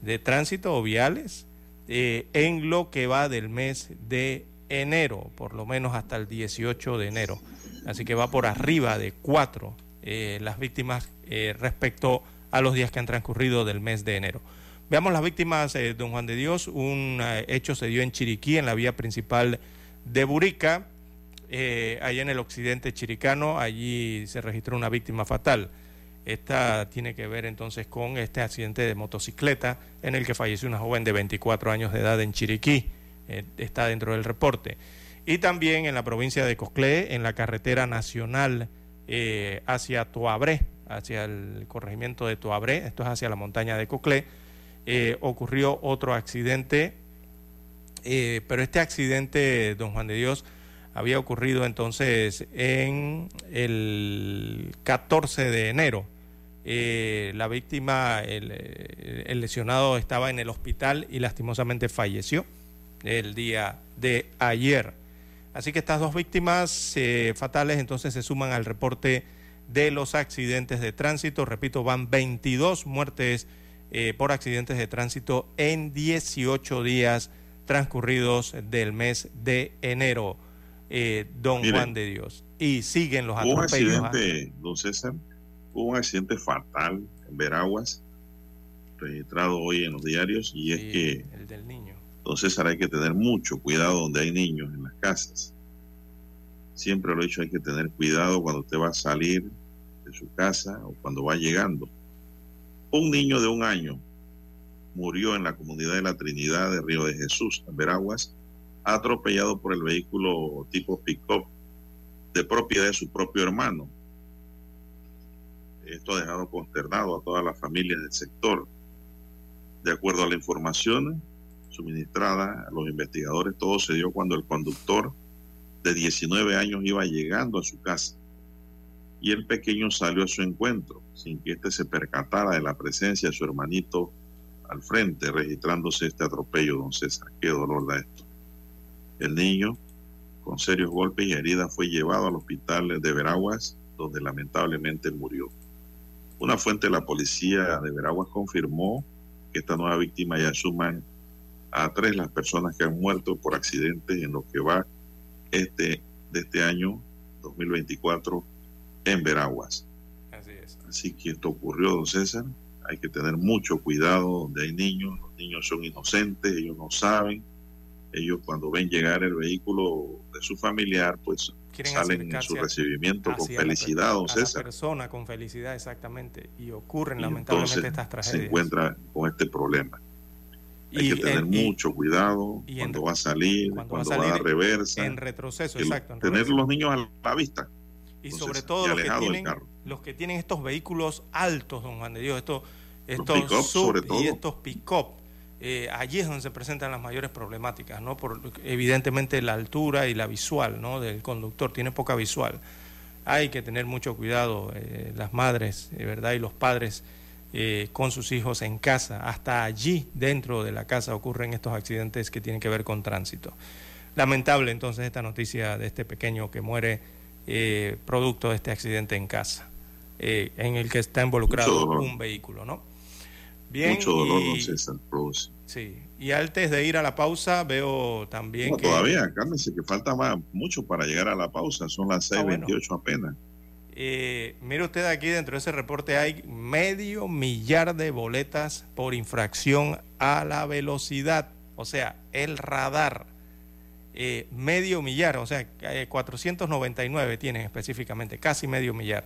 de tránsito o viales eh, en lo que va del mes de enero, por lo menos hasta el 18 de enero. Así que va por arriba de cuatro eh, las víctimas respecto a los días que han transcurrido del mes de enero. Veamos las víctimas, don Juan de Dios. Un hecho se dio en Chiriquí, en la vía principal de Burica eh, en el occidente chiricano, allí se registró una víctima fatal. Esta tiene que ver entonces con este accidente de motocicleta en el que falleció una joven de 24 años de edad en Chiriquí. Eh, está dentro del reporte. Y también en la provincia de Cosclé, en la carretera nacional eh, hacia Toabré, hacia el corregimiento de Toabré, esto es hacia la montaña de Coclé, ocurrió otro accidente, pero este accidente, don Juan de Dios, había ocurrido entonces en el 14 de enero. Eh, la víctima, el, el, lesionado estaba en el hospital y lastimosamente falleció el día de ayer. Así que estas dos víctimas eh, fatales entonces se suman al reporte de los accidentes de tránsito. Repito, van 22 muertes eh, por accidentes de tránsito en 18 días transcurridos del mes de enero, eh, don Juan de Dios. Y siguen los atropellos. Un ¿ah? accidente, don César, hubo un accidente fatal en Veraguas, registrado hoy en los diarios, y es que... El del niño. Don César, hay que tener mucho cuidado donde hay niños en las casas. Siempre lo he dicho, hay que tener cuidado cuando usted va a salir de su casa o cuando va llegando un niño de un año murió en la comunidad de la Trinidad de Río de Jesús, en Veraguas, atropellado por el vehículo tipo pick-up de propiedad de su propio hermano. Esto ha dejado consternado a todas las familias del sector. De acuerdo a la información suministrada a los investigadores, todo se dio cuando el conductor de 19 años iba llegando a su casa y el pequeño salió a su encuentro sin que éste se percatara de la presencia de su hermanito al frente, registrándose este atropello, don César. Qué dolor da esto. El niño, con serios golpes y heridas, fue llevado al hospital de Veraguas, donde lamentablemente murió. Una fuente de la policía de Veraguas confirmó que esta nueva víctima ya suman a tres las personas que han muerto por accidentes en lo que va este de este año 2024 en Veraguas. Así es. Así que esto ocurrió, don César. Hay que tener mucho cuidado donde hay niños. Los niños son inocentes, ellos no saben. Ellos cuando ven llegar el vehículo de su familiar, pues salen en su recibimiento con felicidad, don César. La persona con felicidad, exactamente. Y ocurren lamentablemente estas tragedias. Se encuentra con este problema. Hay que tener mucho cuidado cuando va a salir, cuando, va a, reversa. En retroceso, exacto. tener los niños a la vista y sobre todo los que, tienen, los que tienen estos vehículos altos, don Juan de Dios, estos, estos sub y estos pick-up. Eh, allí es donde se presentan las mayores problemáticas, ¿no? Por, evidentemente la altura y la visual, ¿no? Del conductor, tiene poca visual. Hay que tener mucho cuidado, eh, las madres, ¿verdad? Y los padres eh, con sus hijos en casa. Hasta allí, dentro de la casa, ocurren estos accidentes que tienen que ver con tránsito. Lamentable entonces esta noticia de este pequeño que muere eh, producto de este accidente en casa, eh, en el que está involucrado un vehículo, ¿no? Bien, Mucho dolor, y, César, Sí, y antes de ir a la pausa, veo también que... Todavía, cálmese, que falta más, mucho para llegar a la pausa, son las 6.28 ah, apenas. Eh, mire usted aquí dentro de ese reporte hay medio millar de boletas por infracción a la velocidad, o sea, el radar. Eh, medio millar, o sea, 499 eh, tienen específicamente, casi medio millar.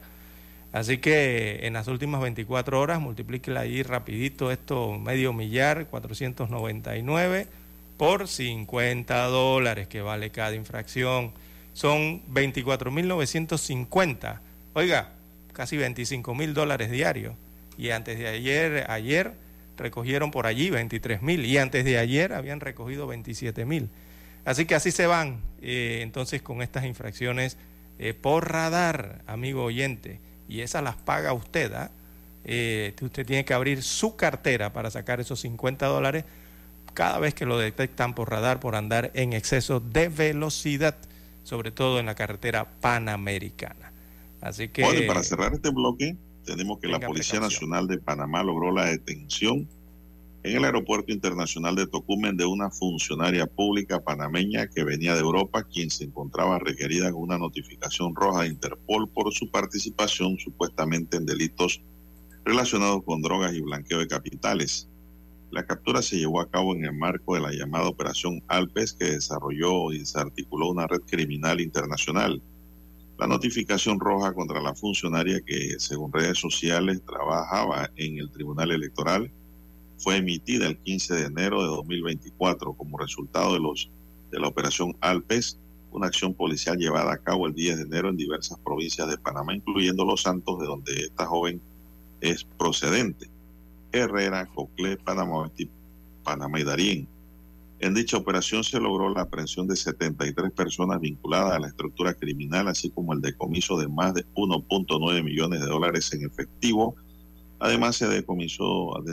Así que en las últimas 24 horas, multiplíquela ahí rapidito esto, medio millar, 499 por 50 dólares que vale cada infracción. Son 24.950. Oiga, casi 25 mil dólares diarios. Y antes de ayer, ayer recogieron por allí 23 mil. Y antes de ayer habían recogido 27 mil. Así que así se van eh, entonces con estas infracciones eh, por radar, amigo oyente, y esas las paga usted. ¿ah? Eh, usted tiene que abrir su cartera para sacar esos 50 dólares cada vez que lo detectan por radar por andar en exceso de velocidad, sobre todo en la carretera panamericana. Así que... Bueno, para cerrar este bloque, tenemos que la Policía Nacional de Panamá logró la detención en el aeropuerto internacional de Tocumen de una funcionaria pública panameña que venía de Europa, quien se encontraba requerida con una notificación roja de Interpol por su participación supuestamente en delitos relacionados con drogas y blanqueo de capitales. La captura se llevó a cabo en el marco de la llamada Operación Alpes que desarrolló y desarticuló una red criminal internacional. La notificación roja contra la funcionaria que, según redes sociales, trabajaba en el Tribunal Electoral fue emitida el 15 de enero de 2024 como resultado de, los, de la operación Alpes, una acción policial llevada a cabo el 10 de enero en diversas provincias de Panamá, incluyendo Los Santos, de donde esta joven es procedente. Herrera, Coclé, Panamá, Panamá y Darién. En dicha operación se logró la aprehensión de 73 personas vinculadas a la estructura criminal, así como el decomiso de más de 1.9 millones de dólares en efectivo. Además, se del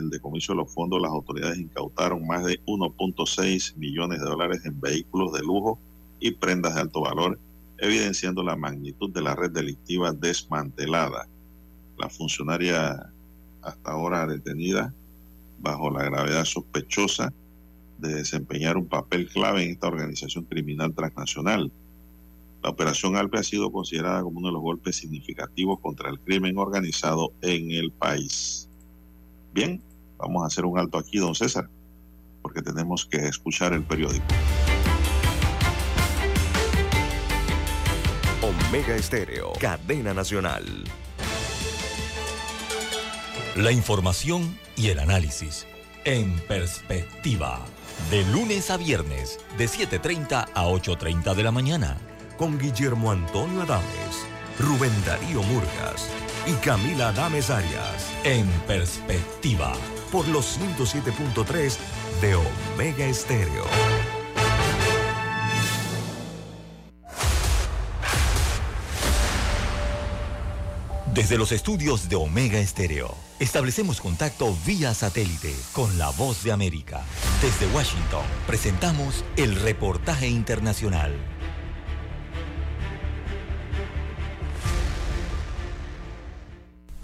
decomiso de los fondos, las autoridades incautaron más de 1.6 millones de dólares en vehículos de lujo y prendas de alto valor, evidenciando la magnitud de la red delictiva desmantelada. La funcionaria hasta ahora detenida bajo la gravedad sospechosa de desempeñar un papel clave en esta organización criminal transnacional. La operación Alpe ha sido considerada como uno de los golpes significativos contra el crimen organizado en el país. Bien, vamos a hacer un alto aquí, don César, porque tenemos que escuchar el periódico. Omega Estéreo, cadena nacional. La información y el análisis en perspectiva. De lunes a viernes, de 7.30 a 8.30 de la mañana. Con Guillermo Antonio Adames, Rubén Darío Murgas y Camila Adames Arias. En perspectiva. Por los 107.3 de Omega Estéreo. Desde los estudios de Omega Estéreo, establecemos contacto vía satélite con la voz de América. Desde Washington, presentamos el reportaje internacional.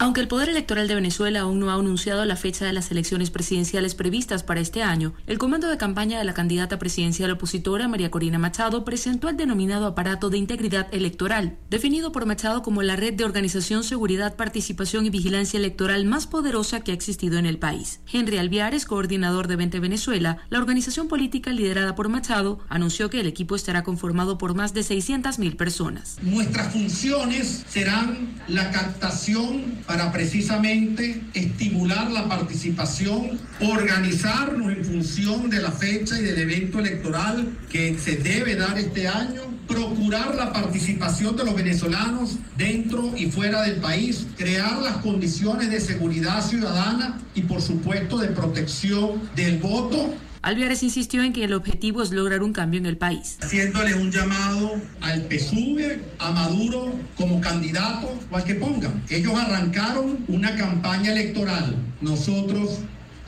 Aunque el Poder Electoral de Venezuela aún no ha anunciado la fecha de las elecciones presidenciales previstas para este año, el comando de campaña de la candidata presidencial opositora María Corina Machado presentó el denominado aparato de integridad electoral, definido por Machado como la red de organización, seguridad, participación y vigilancia electoral más poderosa que ha existido en el país. Henry Alviares, coordinador de Vente Venezuela, la organización política liderada por Machado, anunció que el equipo estará conformado por más de 600.000 personas. Nuestras funciones serán la captación para precisamente estimular la participación, organizarnos en función de la fecha y del evento electoral que se debe dar este año, procurar la participación de los venezolanos dentro y fuera del país, crear las condiciones de seguridad ciudadana y por supuesto de protección del voto Alviares insistió en que el objetivo es lograr un cambio en el país. Haciéndole un llamado al PSUV, a Maduro como candidato o que pongan. Ellos arrancaron una campaña electoral. Nosotros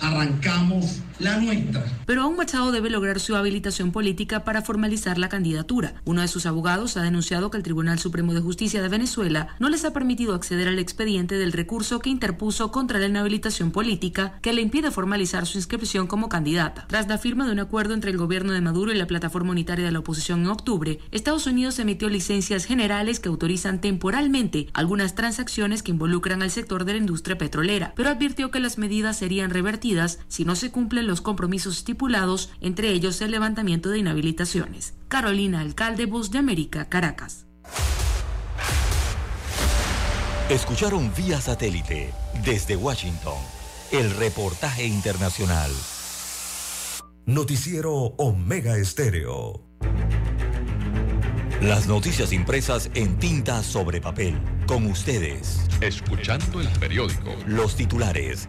arrancamos la nuestra. Pero aún Machado debe lograr su habilitación política para formalizar la candidatura. Uno de sus abogados ha denunciado que el Tribunal Supremo de Justicia de Venezuela no les ha permitido acceder al expediente del recurso que interpuso contra la inhabilitación política que le impide formalizar su inscripción como candidata. Tras la firma de un acuerdo entre el gobierno de Maduro y la plataforma unitaria de la oposición en octubre, Estados Unidos emitió licencias generales que autorizan temporalmente algunas transacciones que involucran al sector de la industria petrolera, pero advirtió que las medidas serían revertidas si no se cumplen los compromisos estipulados, entre ellos el levantamiento de inhabilitaciones. Carolina Alcalde, Voz de América, Caracas. Escucharon vía satélite desde Washington el reportaje internacional. Noticiero Omega Estéreo. Las noticias impresas en tinta sobre papel. Con ustedes. Escuchando el periódico. Los titulares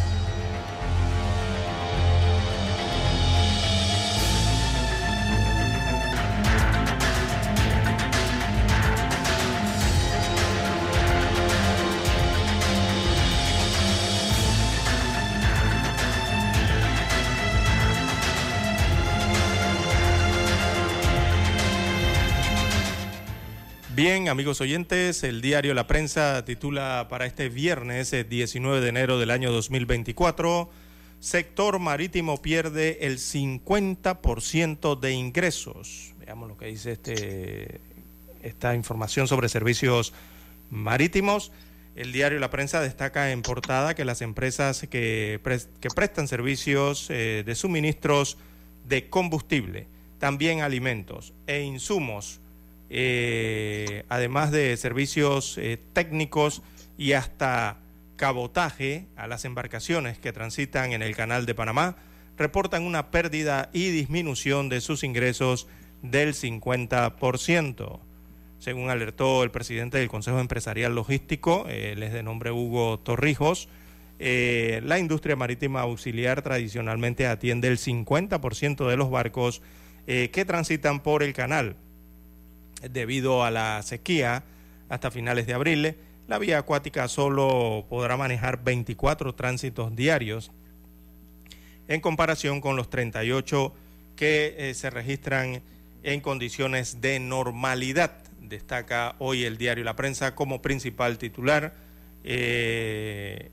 Bien, amigos oyentes, el diario La Prensa titula para este viernes 19 eh, de enero del año 2024, sector marítimo pierde el 50% de ingresos. Veamos lo que dice este, esta información sobre servicios marítimos. El diario La Prensa destaca en portada que las empresas que, prestan servicios eh, de suministros de combustible, también alimentos e insumos, eh, además de servicios eh, técnicos y hasta cabotaje a las embarcaciones que transitan en el canal de Panamá, reportan una pérdida y disminución de sus ingresos del 50%. Según alertó el presidente del Consejo Empresarial Logístico, él es de nombre Hugo Torrijos, eh, la industria marítima auxiliar tradicionalmente atiende el 50% de los barcos eh, que transitan por el canal. Debido a la sequía, hasta finales de abril, la vía acuática solo podrá manejar 24 tránsitos diarios en comparación con los 38 que eh, se registran en condiciones de normalidad. Destaca hoy el diario La Prensa como principal titular. Eh,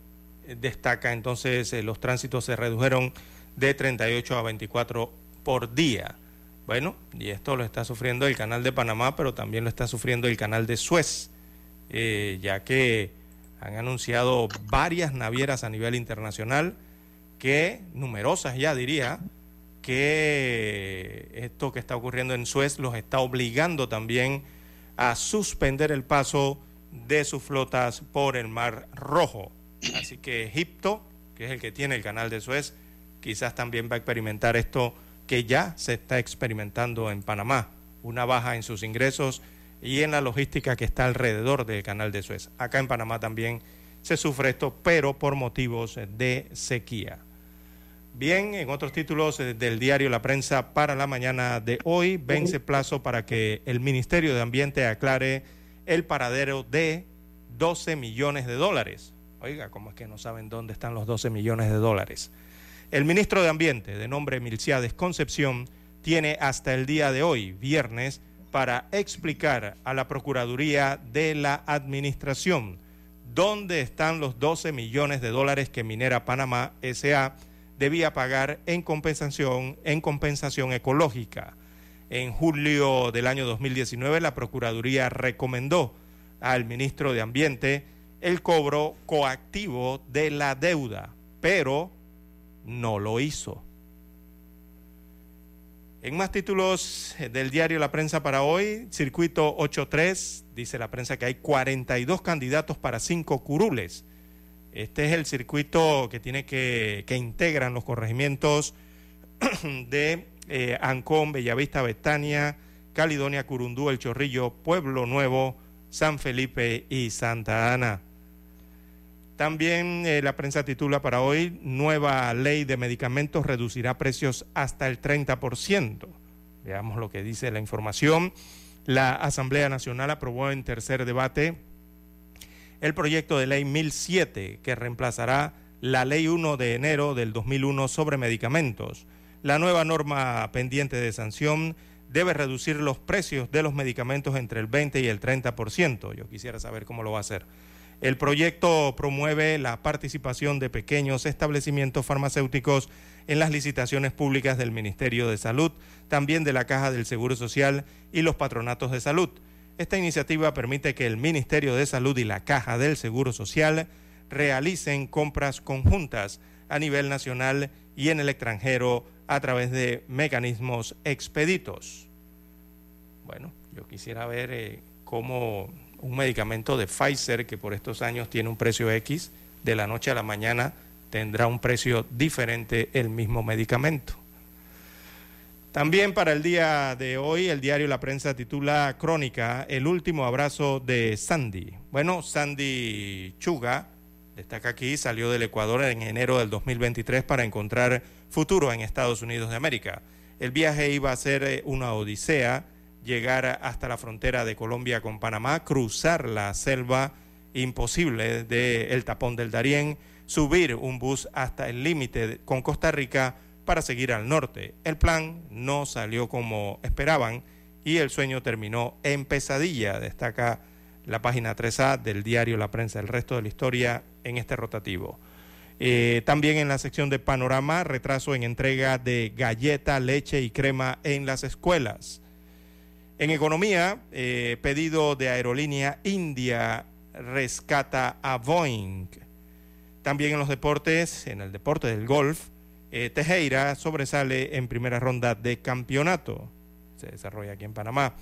destaca entonces eh, los tránsitos se redujeron de 38 a 24 por día. Bueno, y esto lo está sufriendo el canal de Panamá, pero también lo está sufriendo el canal de Suez, ya que han anunciado varias navieras a nivel internacional que, numerosas ya diría, que esto que está ocurriendo en Suez los está obligando también a suspender el paso de sus flotas por el Mar Rojo. Así que Egipto, que es el que tiene el canal de Suez, quizás también va a experimentar esto que ya se está experimentando en Panamá, una baja en sus ingresos y en la logística que está alrededor del canal de Suez. Acá en Panamá también se sufre esto, pero por motivos de sequía. Bien, en otros títulos del diario La Prensa para la mañana de hoy, vence plazo para que el Ministerio de Ambiente aclare el paradero de 12 millones de dólares. Oiga, ¿cómo es que no saben dónde están los 12 millones de dólares? El ministro de Ambiente, de nombre Milciades Concepción, tiene hasta el día de hoy, viernes, para explicar a la Procuraduría de la Administración dónde están los 12 millones de dólares que Minera Panamá SA debía pagar en compensación, en compensación ecológica. En julio del año 2019, la Procuraduría recomendó al ministro de Ambiente el cobro coactivo de la deuda, pero no lo hizo. En más títulos del diario La Prensa para hoy, Circuito 83, dice la prensa que hay 42 candidatos para cinco curules. Este es el circuito que tiene que, que integran los corregimientos [clears throat] de eh, Ancón, Bellavista, Betania, Caledonia, Curundú, El Chorrillo, Pueblo Nuevo, San Felipe y Santa Ana. También eh, la prensa titula para hoy, nueva ley de medicamentos reducirá precios hasta el 30%. Veamos lo que dice la información. La Asamblea Nacional aprobó en tercer debate el proyecto de ley 1007 que reemplazará la ley 1 de enero del 2001 sobre medicamentos. La nueva norma pendiente de sanción debe reducir los precios de los medicamentos entre el 20 y el 30%. Yo quisiera saber cómo lo va a hacer. El proyecto promueve la participación de pequeños establecimientos farmacéuticos en las licitaciones públicas del Ministerio de Salud, también de la Caja del Seguro Social y los patronatos de salud. Esta iniciativa permite que el Ministerio de Salud y la Caja del Seguro Social realicen compras conjuntas a nivel nacional y en el extranjero a través de mecanismos expeditos. Bueno, yo quisiera ver eh, cómo un medicamento de Pfizer que por estos años tiene un precio X, de la noche a la mañana tendrá un precio diferente el mismo medicamento. También para el día de hoy, el diario La Prensa titula Crónica, el último abrazo de Sandy. Bueno, Sandy Chuga, destaca aquí, salió del Ecuador en enero del 2023 para encontrar futuro en Estados Unidos de América. El viaje iba a ser eh, una odisea, llegar hasta la frontera de Colombia con Panamá, cruzar la selva imposible del tapón del Darién, subir un bus hasta el límite con Costa Rica, para seguir al norte. El plan no salió como esperaban y el sueño terminó en pesadilla, destaca la página 3A del diario La Prensa, el resto de la historia en este rotativo. Eh, también en la sección de panorama, retraso en entrega de galleta, leche y crema en las escuelas. En economía, eh, pedido de aerolínea India rescata a Boeing. También en los deportes, en el deporte del golf, eh, Tejeira sobresale en primera ronda de campeonato. Se desarrolla aquí en Panamá.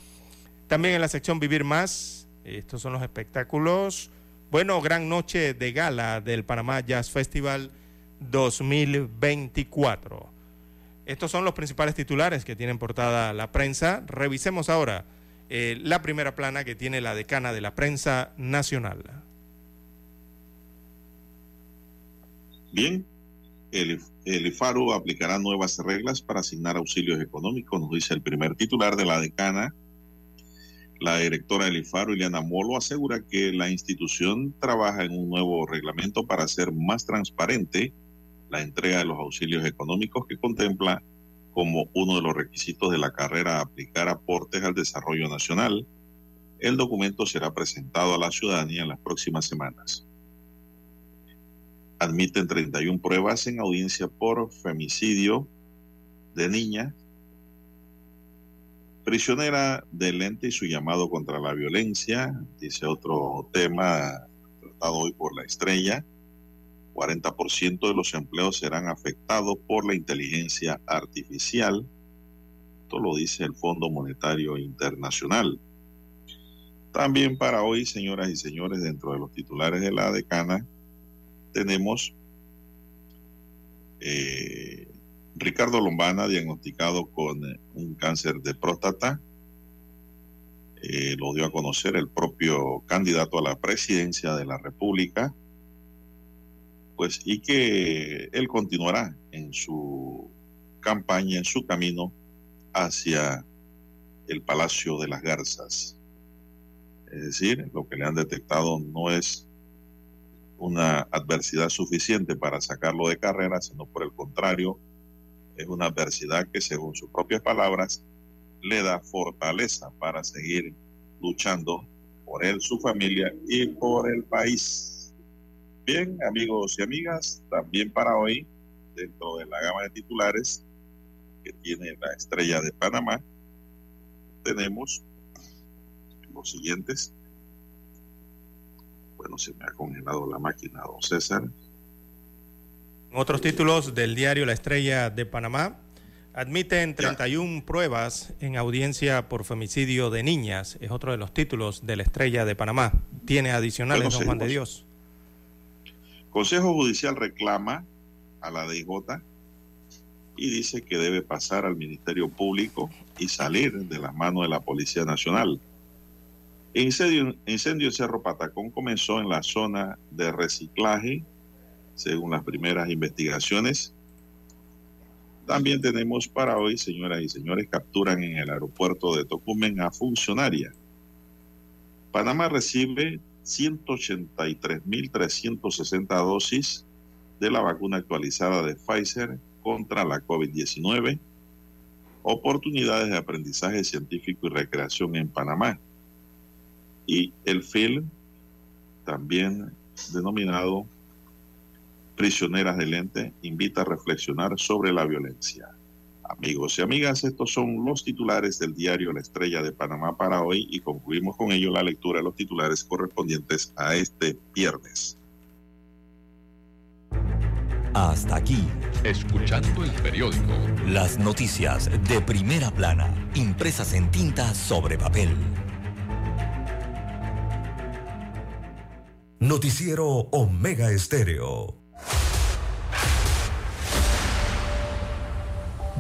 También en la sección Vivir Más, estos son los espectáculos. Bueno, gran noche de gala del Panamá Jazz Festival 2024. Estos son los principales titulares que tienen portada la prensa. Revisemos ahora eh, la primera plana que tiene la decana de la prensa nacional. Bien, el, el IFARU aplicará nuevas reglas para asignar auxilios económicos, nos dice el primer titular de la decana. La directora del IFARU, Ileana Molo, asegura que la institución trabaja en un nuevo reglamento para hacer más transparente la entrega de los auxilios económicos que contempla como uno de los requisitos de la carrera aplicar aportes al desarrollo nacional. El documento será presentado a la ciudadanía en las próximas semanas admiten 31 pruebas en audiencia por femicidio de niña, prisionera del ente y su llamado contra la violencia, dice otro tema tratado hoy por la estrella. 40% de los empleos serán afectados por la inteligencia artificial. Esto lo dice el Fondo Monetario Internacional. También para hoy, señoras y señores, dentro de los titulares de la decana, tenemos eh, Ricardo Lombana diagnosticado con eh, un cáncer de próstata. Eh, lo dio a conocer el propio candidato a la presidencia de la República. Pues y que él continuará en su campaña, en su camino hacia el Palacio de las Garzas. Es decir, lo que le han detectado no es una adversidad suficiente para sacarlo de carrera, sino por el contrario, es una adversidad que según sus propias palabras le da fortaleza para seguir luchando por él, su familia y por el país. Bien, amigos y amigas, también para hoy, dentro de la gama de titulares que tiene la estrella de Panamá, tenemos los siguientes no se me ha congelado la máquina, don César. En otros títulos del diario La Estrella de Panamá, admiten 31 pruebas en audiencia por femicidio de niñas. Es otro de los títulos de La Estrella de Panamá. Tiene adicionales, don Juan de Dios. Consejo Judicial reclama a la DIJ y dice que debe pasar al Ministerio Público y salir de las manos de la Policía Nacional. Incendio, incendio en Cerro Patacón comenzó en la zona de reciclaje, según las primeras investigaciones. También tenemos para hoy, señoras y señores, capturan en el aeropuerto de Tocumen a funcionaria. Panamá recibe 183.360 dosis de la vacuna actualizada de Pfizer contra la COVID-19. Oportunidades de aprendizaje científico y recreación en Panamá. Y el film, también denominado Prisioneras del Ente, invita a reflexionar sobre la violencia. Amigos y amigas, estos son los titulares del diario La Estrella de Panamá para hoy y concluimos con ello la lectura de los titulares correspondientes a este viernes. Hasta aquí, escuchando el periódico. Las noticias de primera plana, impresas en tinta sobre papel. Noticiero Omega Estéreo.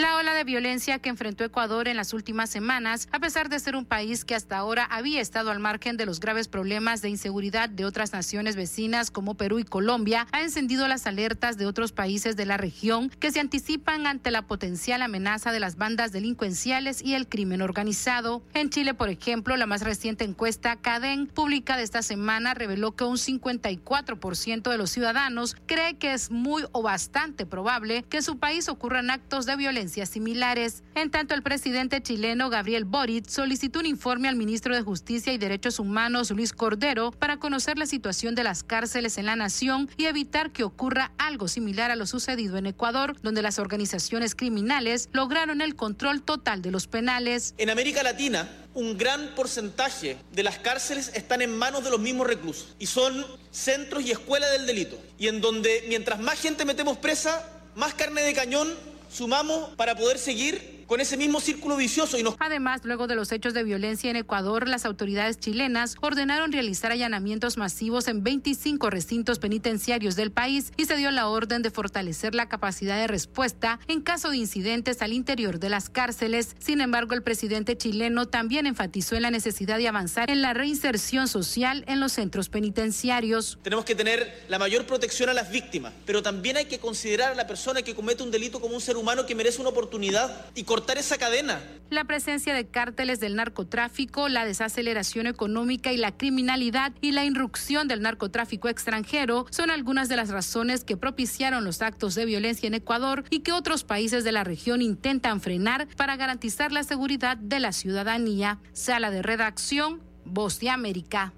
La ola de violencia que enfrentó Ecuador en las últimas semanas, a pesar de ser un país que hasta ahora había estado al margen de los graves problemas de inseguridad de otras naciones vecinas como Perú y Colombia, ha encendido las alertas de otros países de la región que se anticipan ante la potencial amenaza de las bandas delincuenciales y el crimen organizado. En Chile, por ejemplo, la más reciente encuesta CADEN, publicada esta semana, reveló que un 54% de los ciudadanos cree que es muy o bastante probable que en su país ocurran actos de violencia similares. En tanto, el presidente chileno Gabriel Boric solicitó un informe al ministro de Justicia y Derechos Humanos Luis Cordero para conocer la situación de las cárceles en la nación y evitar que ocurra algo similar a lo sucedido en Ecuador, donde las organizaciones criminales lograron el control total de los penales. En América Latina, un gran porcentaje de las cárceles están en manos de los mismos reclusos y son centros y escuelas del delito. Y en donde mientras más gente metemos presa, más carne de cañón sumamos para poder seguir con ese mismo círculo vicioso y nos... Además, luego de los hechos de violencia en Ecuador, las autoridades chilenas ordenaron realizar allanamientos masivos en 25 recintos penitenciarios del país y se dio la orden de fortalecer la capacidad de respuesta en caso de incidentes al interior de las cárceles. Sin embargo, el presidente chileno también enfatizó en la necesidad de avanzar en la reinserción social en los centros penitenciarios. Tenemos que tener la mayor protección a las víctimas, pero también hay que considerar a la persona que comete un delito como un ser humano que merece una oportunidad y esa cadena. La presencia de cárteles del narcotráfico, la desaceleración económica y la criminalidad y la irrupción del narcotráfico extranjero son algunas de las razones que propiciaron los actos de violencia en Ecuador y que otros países de la región intentan frenar para garantizar la seguridad de la ciudadanía. Sala de redacción, Voz de América.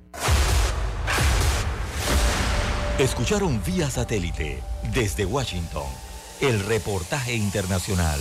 Escucharon vía satélite desde Washington el reportaje internacional.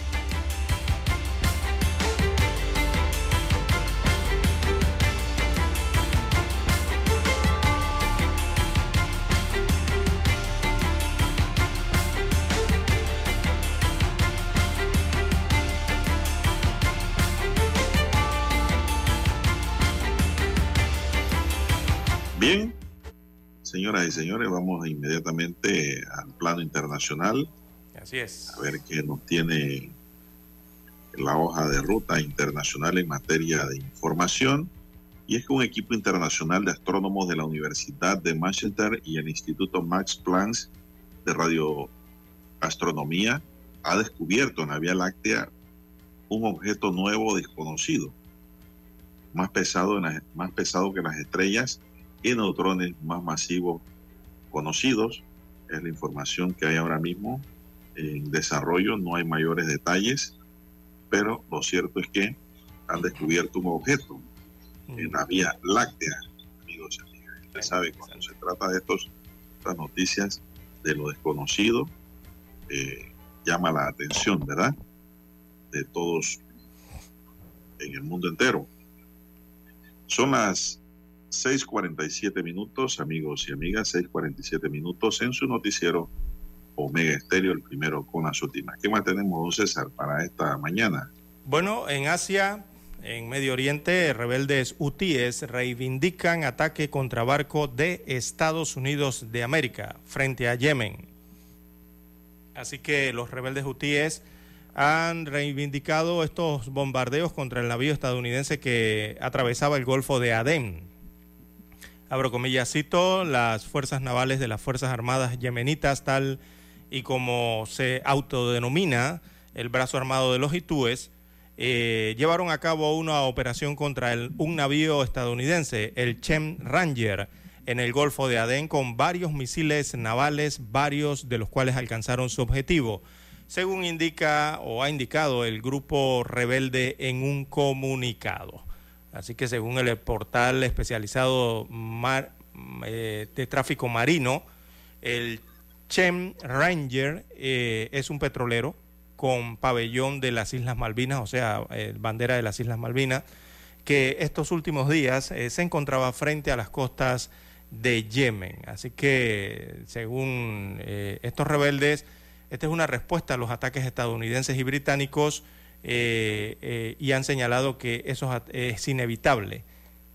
Señoras y señores, vamos inmediatamente al plano internacional. Así es. A ver qué nos tiene la hoja de ruta internacional en materia de información. Y es que un equipo internacional de astrónomos de la Universidad de Manchester y el Instituto Max Planck de Radioastronomía ha descubierto en la Vía Láctea un objeto nuevo desconocido, más pesado, más pesado que las estrellas y neutrones más masivos conocidos. Es la información que hay ahora mismo en desarrollo, no hay mayores detalles, pero lo cierto es que han descubierto un objeto en la Vía Láctea, amigos y amigas. Usted sabe, cuando se trata de estos, estas noticias de lo desconocido, eh, llama la atención, ¿verdad? De todos en el mundo entero. Son las 6:47 minutos, amigos y amigas, 6:47 minutos en su noticiero Omega Estéreo, el primero con las últimas. ¿Qué más tenemos, César, para esta mañana? Bueno, en Asia, en Medio Oriente, rebeldes hutíes reivindican ataque contra barco de Estados Unidos de América frente a Yemen. Así que los rebeldes hutíes han reivindicado estos bombardeos contra el navío estadounidense que atravesaba el Golfo de Adén abro comillas, cito, las fuerzas navales de las Fuerzas Armadas yemenitas, tal y como se autodenomina el brazo armado de los Hitúes, eh, llevaron a cabo una operación contra un navío estadounidense, el Chem Ranger, en el Golfo de Adén con varios misiles navales, varios de los cuales alcanzaron su objetivo, según indica o ha indicado el grupo rebelde en un comunicado. Así que según el portal especializado eh, de tráfico marino, el Chem Ranger eh, es un petrolero con pabellón de las Islas Malvinas, o sea, eh, bandera de las Islas Malvinas, que estos últimos días se encontraba frente a las costas de Yemen. Así que, según estos rebeldes, esta es una respuesta a los ataques estadounidenses y británicos eh, eh, y han señalado que eso es inevitable,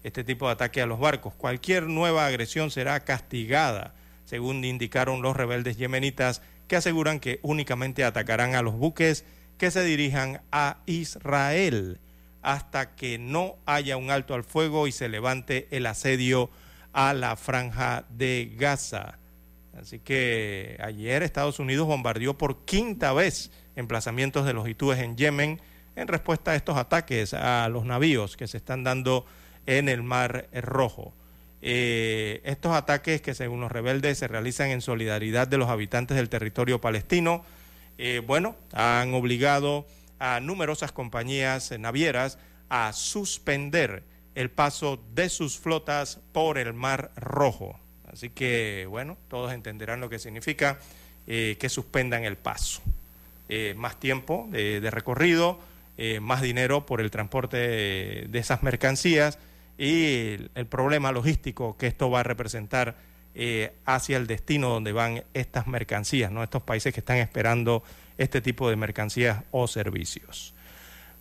este tipo de ataque a los barcos. Cualquier nueva agresión será castigada, según indicaron los rebeldes yemenitas, que aseguran que únicamente atacarán a los buques que se dirijan a Israel hasta que no haya un alto al fuego y se levante el asedio a la franja de Gaza. Así que ayer Estados Unidos bombardeó por quinta vez emplazamientos de los en Yemen en respuesta a estos ataques a los navíos que se están dando en el Mar Rojo. Eh, estos ataques que según los rebeldes se realizan en solidaridad de los habitantes del territorio palestino, eh, bueno, han obligado a numerosas compañías navieras a suspender el paso de sus flotas por el Mar Rojo. Así que, bueno, todos entenderán lo que significa eh, que suspendan el paso. eh, más tiempo de, recorrido, eh, más dinero por el transporte de, esas mercancías y el, problema logístico que esto va a representar hacia el destino donde van estas mercancías, ¿no? estos países que están esperando este tipo de mercancías o servicios.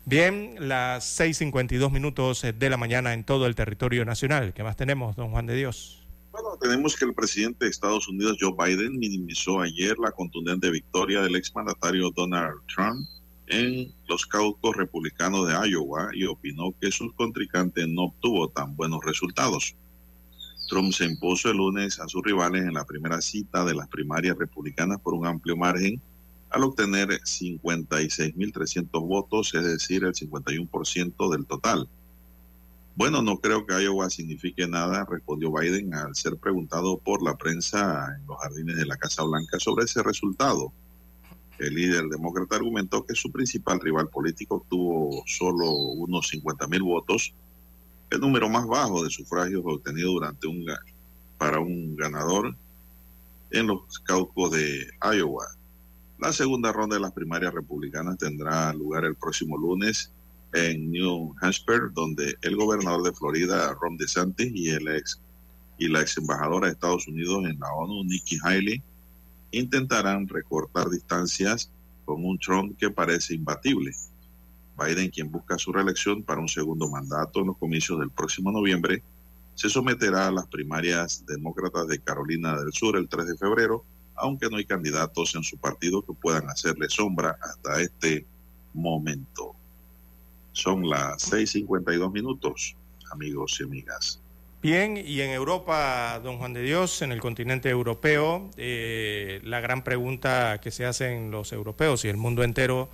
Bien, las 6.52 minutos de la mañana en todo el territorio nacional. ¿Qué más tenemos, don Juan de Dios? Bueno, tenemos que el presidente de Estados Unidos, Joe Biden, minimizó ayer la contundente victoria del exmandatario Donald Trump en los caucus republicanos de Iowa y opinó que su contrincante no obtuvo tan buenos resultados. Trump se impuso el lunes a sus rivales en la primera cita de las primarias republicanas por un amplio margen al obtener 56.300 votos, es decir, el 51% del total. Bueno, no creo que Iowa signifique nada, respondió Biden al ser preguntado por la prensa en los jardines de la Casa Blanca sobre ese resultado. El líder demócrata argumentó que su principal rival político obtuvo solo unos 50 mil votos, el número más bajo de sufragios obtenido durante un para un ganador en los caucos de Iowa. La segunda ronda de las primarias republicanas tendrá lugar el próximo lunes en New Hampshire, donde el gobernador de Florida, Ron DeSantis, y el ex y la ex embajadora de Estados Unidos en la ONU, Nikki Haley, intentarán recortar distancias con un Trump que parece imbatible. Biden, quien busca su reelección para un segundo mandato en los comicios del próximo noviembre, se someterá a las primarias demócratas de Carolina del Sur el 3 de febrero, aunque no hay candidatos en su partido que puedan hacerle sombra hasta este momento. Son las 6.52 minutos, amigos y amigas. Bien, y en Europa, don Juan de Dios, en el continente europeo, eh, la gran pregunta que se hacen los europeos y el mundo entero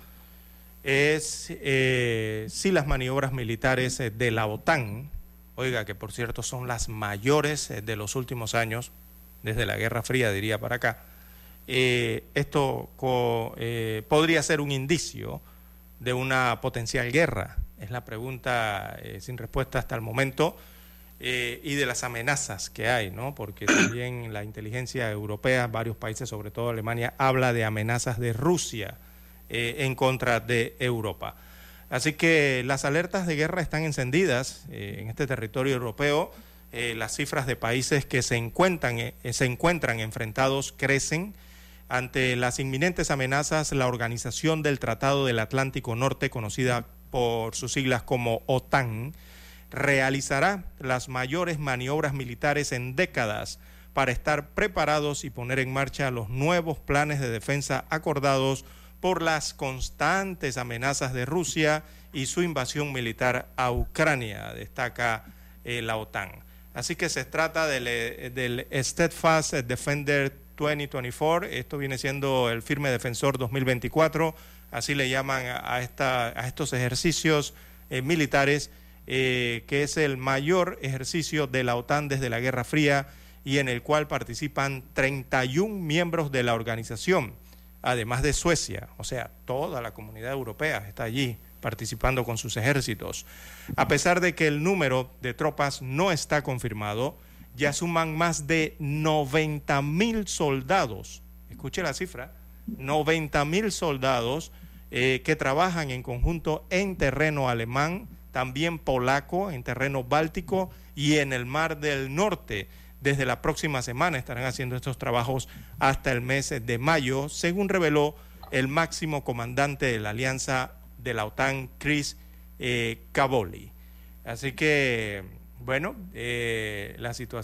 es eh, si las maniobras militares eh, de la OTAN, oiga, que por cierto son las mayores de los últimos años, desde la Guerra Fría diría para acá, esto podría ser un indicio de una potencial guerra? Es la pregunta eh, sin respuesta hasta el momento. Eh, y de las amenazas que hay, ¿no? Porque también la inteligencia europea, varios países, sobre todo Alemania, habla de amenazas de Rusia eh, en contra de Europa. Así que las alertas de guerra están encendidas en este territorio europeo. las cifras de países que se encuentran, se encuentran enfrentados crecen. Ante las inminentes amenazas, la Organización del Tratado del Atlántico Norte, conocida por sus siglas como OTAN, realizará las mayores maniobras militares en décadas para estar preparados y poner en marcha los nuevos planes de defensa acordados por las constantes amenazas de Rusia y su invasión militar a Ucrania, destaca eh, la OTAN. Así que se trata del, eh, del Steadfast Defender 2024. Esto viene siendo el firme defensor 2024, así le llaman a, esta, a estos ejercicios eh, militares, eh, que es el mayor ejercicio de la OTAN desde la Guerra Fría y en el cual participan 31 miembros de la organización, además de Suecia, o sea, toda la comunidad europea está allí participando con sus ejércitos. A pesar de que el número de tropas no está confirmado, ya suman más de 90 mil soldados, escuche la cifra, 90 mil soldados eh, que trabajan en conjunto en terreno alemán, también polaco, en terreno báltico y en el Mar del Norte. Desde la próxima semana estarán haciendo estos trabajos hasta el mes de mayo, según reveló el máximo comandante de la alianza de la OTAN, Chris eh, Cavoli. Así que bueno, eh,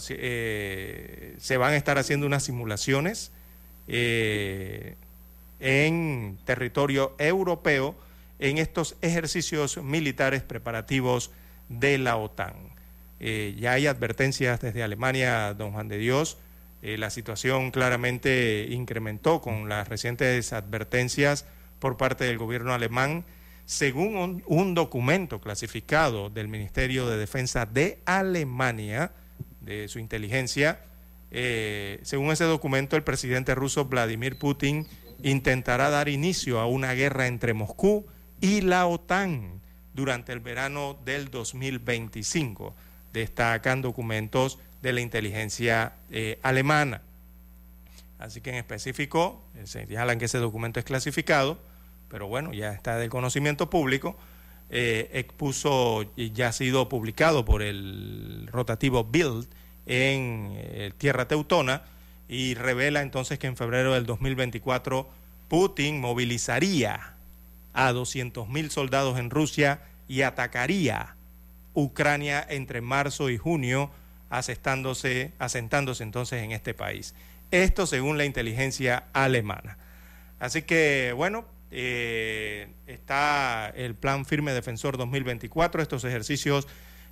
eh, se van a estar haciendo unas simulaciones eh, en territorio europeo en estos ejercicios militares preparativos de la OTAN. ya hay advertencias desde Alemania, don Juan de Dios. la situación claramente incrementó con las recientes advertencias por parte del gobierno alemán según un, documento clasificado del Ministerio de Defensa de Alemania, de su inteligencia, eh, según ese documento, el presidente ruso Vladimir Putin intentará dar inicio a una guerra entre Moscú y la OTAN durante el verano del 2025, destacan documentos de la inteligencia eh, alemana. Así que en específico, eh, se señalan que ese documento es clasificado, pero bueno, ya está del conocimiento público, eh, expuso ya ha sido publicado por el rotativo Bild en eh, Tierra Teutona y revela entonces que en febrero del 2024 Putin movilizaría a 200.000 soldados en Rusia y atacaría Ucrania entre marzo y junio, asentándose, asentándose entonces en este país. Esto según la inteligencia alemana. Así que, bueno, eh, está el Plan Firme Defensor 2024, estos ejercicios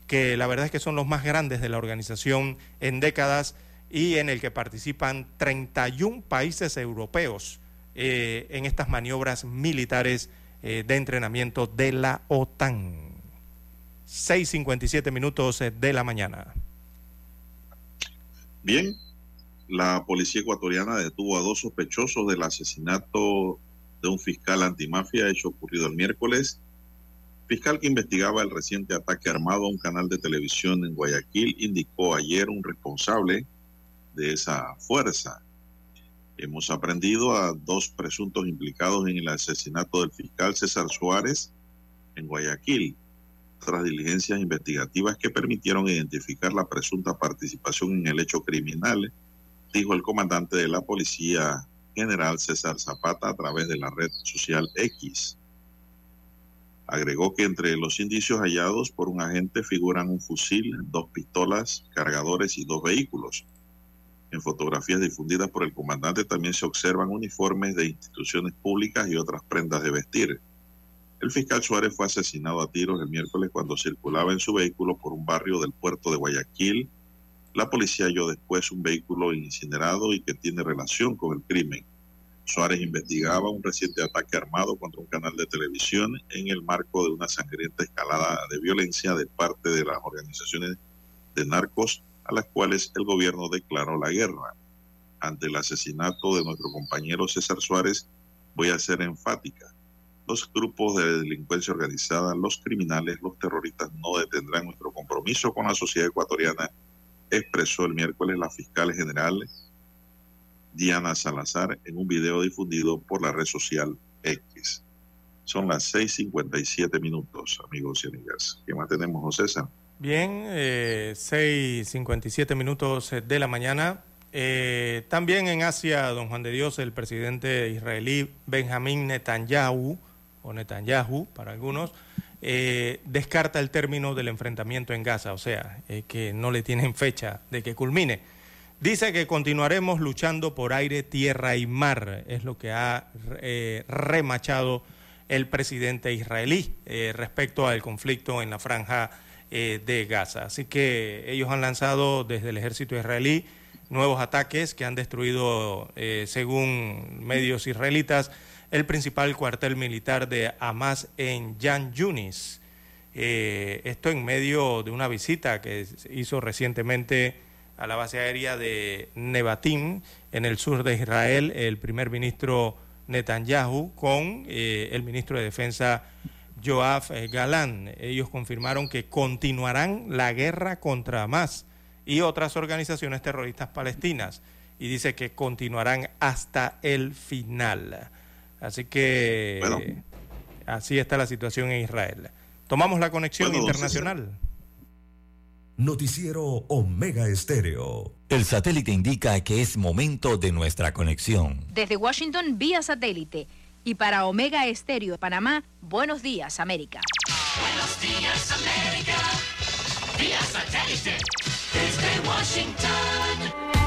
que la verdad es que son los más grandes de la organización en décadas y en el que participan 31 países europeos eh, en estas maniobras militares eh, de entrenamiento de la OTAN. 6.57 minutos de la mañana. Bien, la policía ecuatoriana detuvo a dos sospechosos del asesinato de un fiscal antimafia hecho ocurrido el miércoles. Fiscal que investigaba el reciente ataque armado a un canal de televisión en Guayaquil indicó ayer un responsable de esa fuerza. Hemos aprendido a dos presuntos implicados en el asesinato del fiscal César Suárez en Guayaquil, tras diligencias investigativas que permitieron identificar la presunta participación en el hecho criminal, dijo el comandante de la Policía General César Zapata a través de la red social X. Agregó que entre los indicios hallados por un agente figuran un fusil, dos pistolas, cargadores y dos vehículos. En fotografías difundidas por el comandante también se observan uniformes de instituciones públicas y otras prendas de vestir. El fiscal Suárez fue asesinado a tiros el miércoles cuando circulaba en su vehículo por un barrio del puerto de Guayaquil. La policía halló después un vehículo incinerado y que tiene relación con el crimen. Suárez investigaba un reciente ataque armado contra un canal de televisión en el marco de una sangrienta escalada de violencia de parte de las organizaciones de narcos a las cuales el gobierno declaró la guerra. Ante el asesinato de nuestro compañero César Suárez, voy a ser enfática. Los grupos de delincuencia organizada, los criminales, los terroristas no detendrán nuestro compromiso con la sociedad ecuatoriana, expresó el miércoles la fiscal general Diana Salazar en un video difundido por la red social X. Son las 6:57 minutos, amigos y amigas. ¿Qué más tenemos, José César? Bien, eh, 6.57 minutos de la mañana. Eh, también en Asia, don Juan de Dios, el presidente israelí Benjamín Netanyahu, o Netanyahu para algunos, eh, descarta el término del enfrentamiento en Gaza, o sea, eh, que no le tienen fecha de que culmine. Dice que continuaremos luchando por aire, tierra y mar, es lo que ha eh, remachado el presidente israelí respecto al conflicto en la franja de Gaza. Así que ellos han lanzado desde el ejército israelí nuevos ataques que han destruido, según medios israelitas, el principal cuartel militar de Hamas en Yan Yunis. Eh, esto en medio de una visita que hizo recientemente a la base aérea de Nevatim, en el sur de Israel, el primer ministro Netanyahu con eh, el ministro de Defensa Joaf eh, Galán. Ellos confirmaron que continuarán la guerra contra Hamas y otras organizaciones terroristas palestinas y dice que continuarán hasta el final. Así que Bueno. eh, así está la situación en Israel. Tomamos la conexión Bueno, internacional. Noticiero Omega Estéreo. El satélite indica que es momento de nuestra conexión. Desde Washington vía satélite y para Omega Estéreo de Panamá, buenos días América. Buenos días, América. Vía satélite. Desde Washington.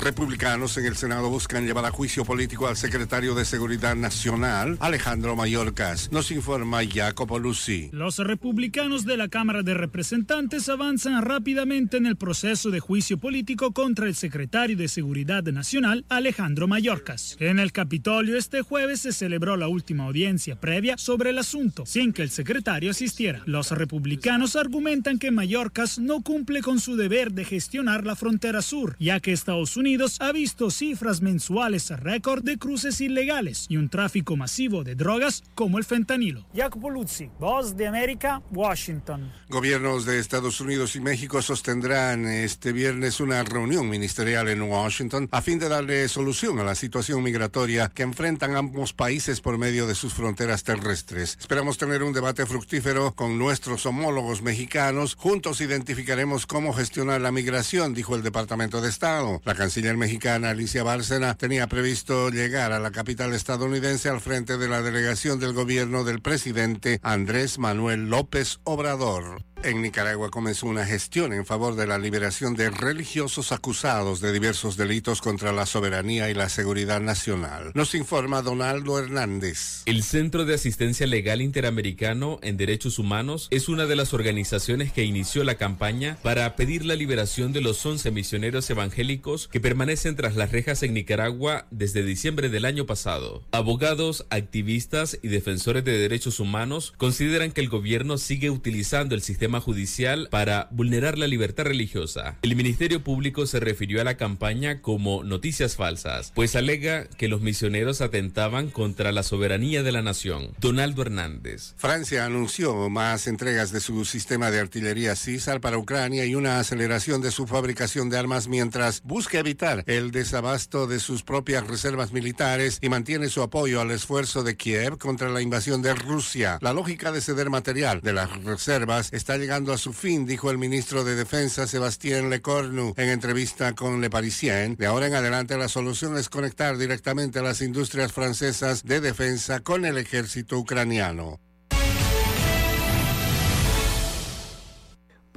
Republicanos en el Senado buscan llevar a juicio político al secretario de Seguridad Nacional, Alejandro Mayorkas. Nos informa Jacopo Lucy. Los republicanos de la Cámara de Representantes avanzan rápidamente en el proceso de juicio político contra el secretario de Seguridad Nacional, Alejandro Mayorkas. En el Capitolio este jueves se celebró la última audiencia previa sobre el asunto, sin que el secretario asistiera. Los republicanos argumentan que Mayorkas no cumple con su deber de gestionar la frontera sur, ya que Estados Unidos Unidos ha visto cifras mensuales a récord de cruces ilegales y un tráfico masivo de drogas como el fentanilo. Jacopo Luzzi, Voz de América, Washington. Gobiernos de Estados Unidos y México sostendrán este viernes una reunión ministerial en Washington a fin de darle solución a la situación migratoria que enfrentan ambos países por medio de sus fronteras terrestres. Esperamos tener un debate fructífero con nuestros homólogos mexicanos. Juntos identificaremos cómo gestionar la migración, dijo el Departamento de Estado. La canciller mexicana Alicia Bárcena tenía previsto llegar a la capital estadounidense al frente de la delegación del gobierno del presidente Andrés Manuel López Obrador. En Nicaragua comenzó una gestión en favor de la liberación de religiosos acusados de diversos delitos contra la soberanía y la seguridad nacional. Nos informa Donaldo Hernández. El Centro de Asistencia Legal Interamericano en Derechos Humanos es una de las organizaciones que inició la campaña para pedir la liberación de los 11 misioneros evangélicos que permanecen tras las rejas en Nicaragua desde diciembre del año pasado. Abogados, activistas y defensores de derechos humanos consideran que el gobierno sigue utilizando el sistema judicial para vulnerar la libertad religiosa. El Ministerio Público se refirió a la campaña como noticias falsas, pues alega que los misioneros atentaban contra la soberanía de la nación. Donaldo Hernández. Francia anunció más entregas de su sistema de artillería CISAR para Ucrania y una aceleración de su fabricación de armas mientras busca evitar el desabasto de sus propias reservas militares y mantiene su apoyo al esfuerzo de Kiev contra la invasión de Rusia. La lógica de ceder material de las reservas está llegando a su fin, dijo el ministro de Defensa Sebastien Lecornu en entrevista con Le Parisien. De ahora en adelante la solución es conectar directamente las industrias francesas de defensa con el ejército ucraniano.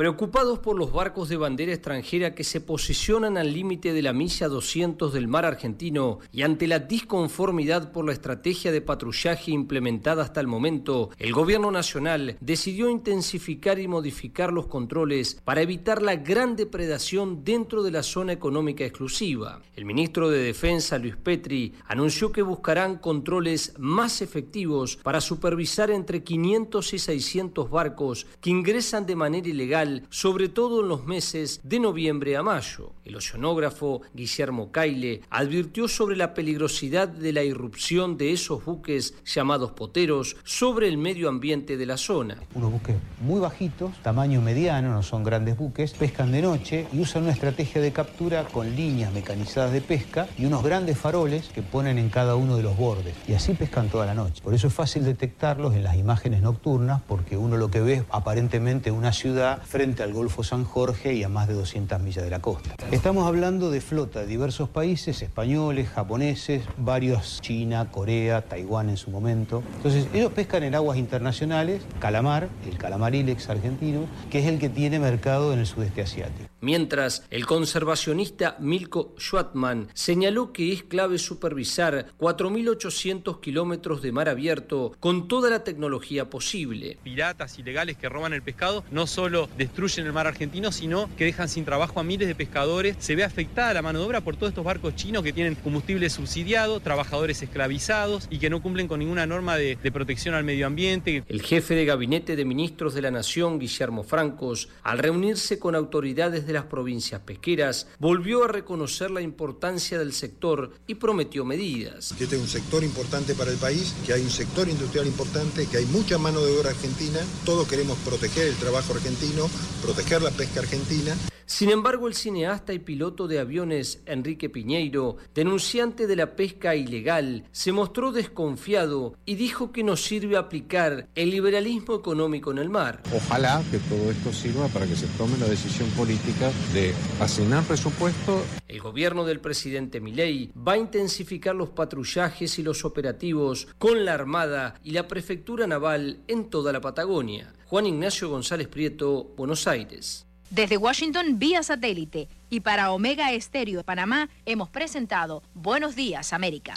Preocupados por los barcos de bandera extranjera que se posicionan al límite de la milla 200 del mar argentino y ante la disconformidad por la estrategia de patrullaje implementada hasta el momento, el gobierno nacional decidió intensificar y modificar los controles para evitar la gran depredación dentro de la zona económica exclusiva. El ministro de Defensa, Luis Petri, anunció que buscarán controles más efectivos para supervisar entre 500 y 600 barcos que ingresan de manera ilegal sobre todo en los meses de noviembre a mayo. El oceanógrafo Guillermo Caile advirtió sobre la peligrosidad de la irrupción de esos buques llamados poteros sobre el medio ambiente de la zona. Unos buques muy bajitos, tamaño mediano, no son grandes buques, pescan de noche y usan una estrategia de captura con líneas mecanizadas de pesca y unos grandes faroles que ponen en cada uno de los bordes. Y así pescan toda la noche. Por eso es fácil detectarlos en las imágenes nocturnas porque uno lo que ve es aparentemente una ciudad frente al Golfo San Jorge y a más de 200 millas de la costa. Estamos hablando de flota de diversos países, españoles, japoneses, varios, China, Corea, Taiwán en su momento. Entonces, ellos pescan en aguas internacionales, calamar, el calamar ilex argentino, que es el que tiene mercado en el sudeste asiático. Mientras, el conservacionista Milko Schwartman señaló que es clave supervisar 4.800 kilómetros de mar abierto con toda la tecnología posible. Piratas ilegales que roban el pescado no solo destruyen el mar argentino, sino que dejan sin trabajo a miles de pescadores. Se ve afectada la mano de obra por todos estos barcos chinos que tienen combustible subsidiado, trabajadores esclavizados y que no cumplen con ninguna norma de, de protección al medio ambiente. El jefe de gabinete de ministros de la Nación, Guillermo Francos, al reunirse con autoridades de las provincias pesqueras, volvió a reconocer la importancia del sector y prometió medidas. Este es un sector importante para el país, que hay un sector industrial importante, que hay mucha mano de obra argentina, todos queremos proteger el trabajo argentino, proteger la pesca argentina. Sin embargo, el cineasta y piloto de aviones Enrique Piñeiro, denunciante de la pesca ilegal, se mostró desconfiado y dijo que no sirve aplicar el liberalismo económico en el mar. Ojalá que todo esto sirva para que se tome la decisión política de asignar presupuesto. El gobierno del presidente Milei va a intensificar los patrullajes y los operativos con la Armada y la Prefectura Naval en toda la Patagonia. Juan Ignacio González Prieto, Buenos Aires. Desde Washington vía satélite y para Omega Estéreo de Panamá hemos presentado Buenos Días América.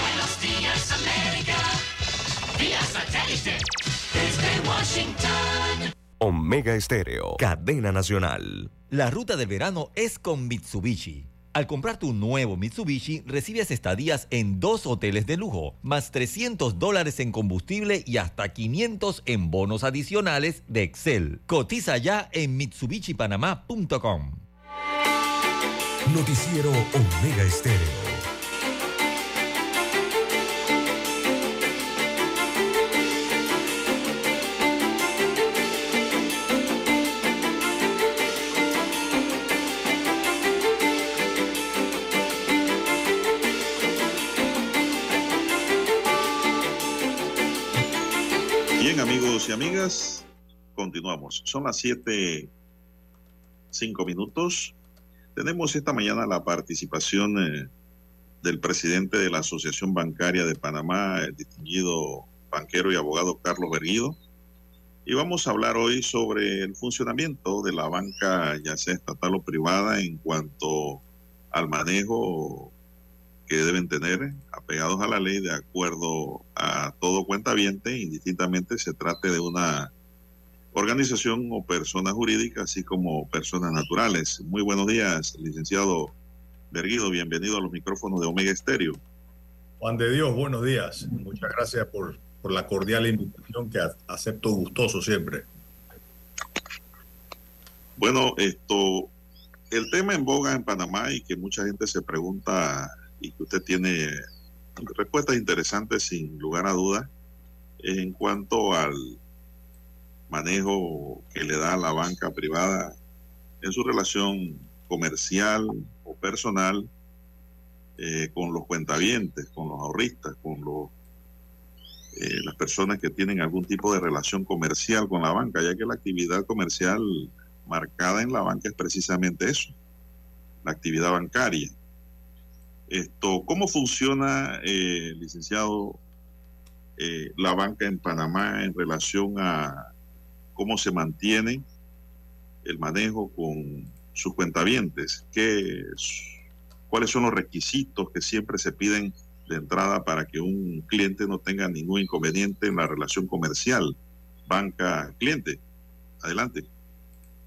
Buenos Días América vía satélite desde Washington. Omega Estéreo, cadena nacional. La ruta del verano es con Mitsubishi. Al comprar tu nuevo Mitsubishi, recibes estadías en dos hoteles de lujo, más 300 dólares en combustible y hasta 500 en bonos adicionales de Excel. Cotiza ya en MitsubishiPanamá.com. Noticiero Omega Estéreo. Y amigas, continuamos. Son las 7, 5 minutos. Tenemos esta mañana la participación eh, del presidente de la Asociación Bancaria de Panamá, el distinguido banquero y abogado Carlos Berguido. Y vamos a hablar hoy sobre el funcionamiento de la banca, ya sea estatal o privada, en cuanto al manejo que deben tener apegados a la ley de acuerdo a todo cuentaviente, indistintamente se trate de una organización o persona jurídica, así como personas naturales. Muy buenos días, licenciado Berguido, bienvenido a los micrófonos de Omega Estéreo. Juan de Dios, buenos días. Muchas gracias por, por la cordial invitación que acepto gustoso siempre. Bueno, esto, el tema en boga en Panamá y que mucha gente se pregunta y que usted tiene respuestas interesantes sin lugar a dudas en cuanto al manejo que le da la banca privada en su relación comercial o personal eh, con los cuentavientes, con los ahorristas, con los, eh, las personas que tienen algún tipo de relación comercial con la banca, ya que la actividad comercial marcada en la banca es precisamente eso, la actividad bancaria. Esto, ¿Cómo funciona, eh, licenciado, eh, la banca en Panamá en relación a cómo se mantiene el manejo con sus cuentavientes? ¿Qué, ¿Cuáles son los requisitos que siempre se piden de entrada para que un cliente no tenga ningún inconveniente en la relación comercial banca-cliente? Adelante.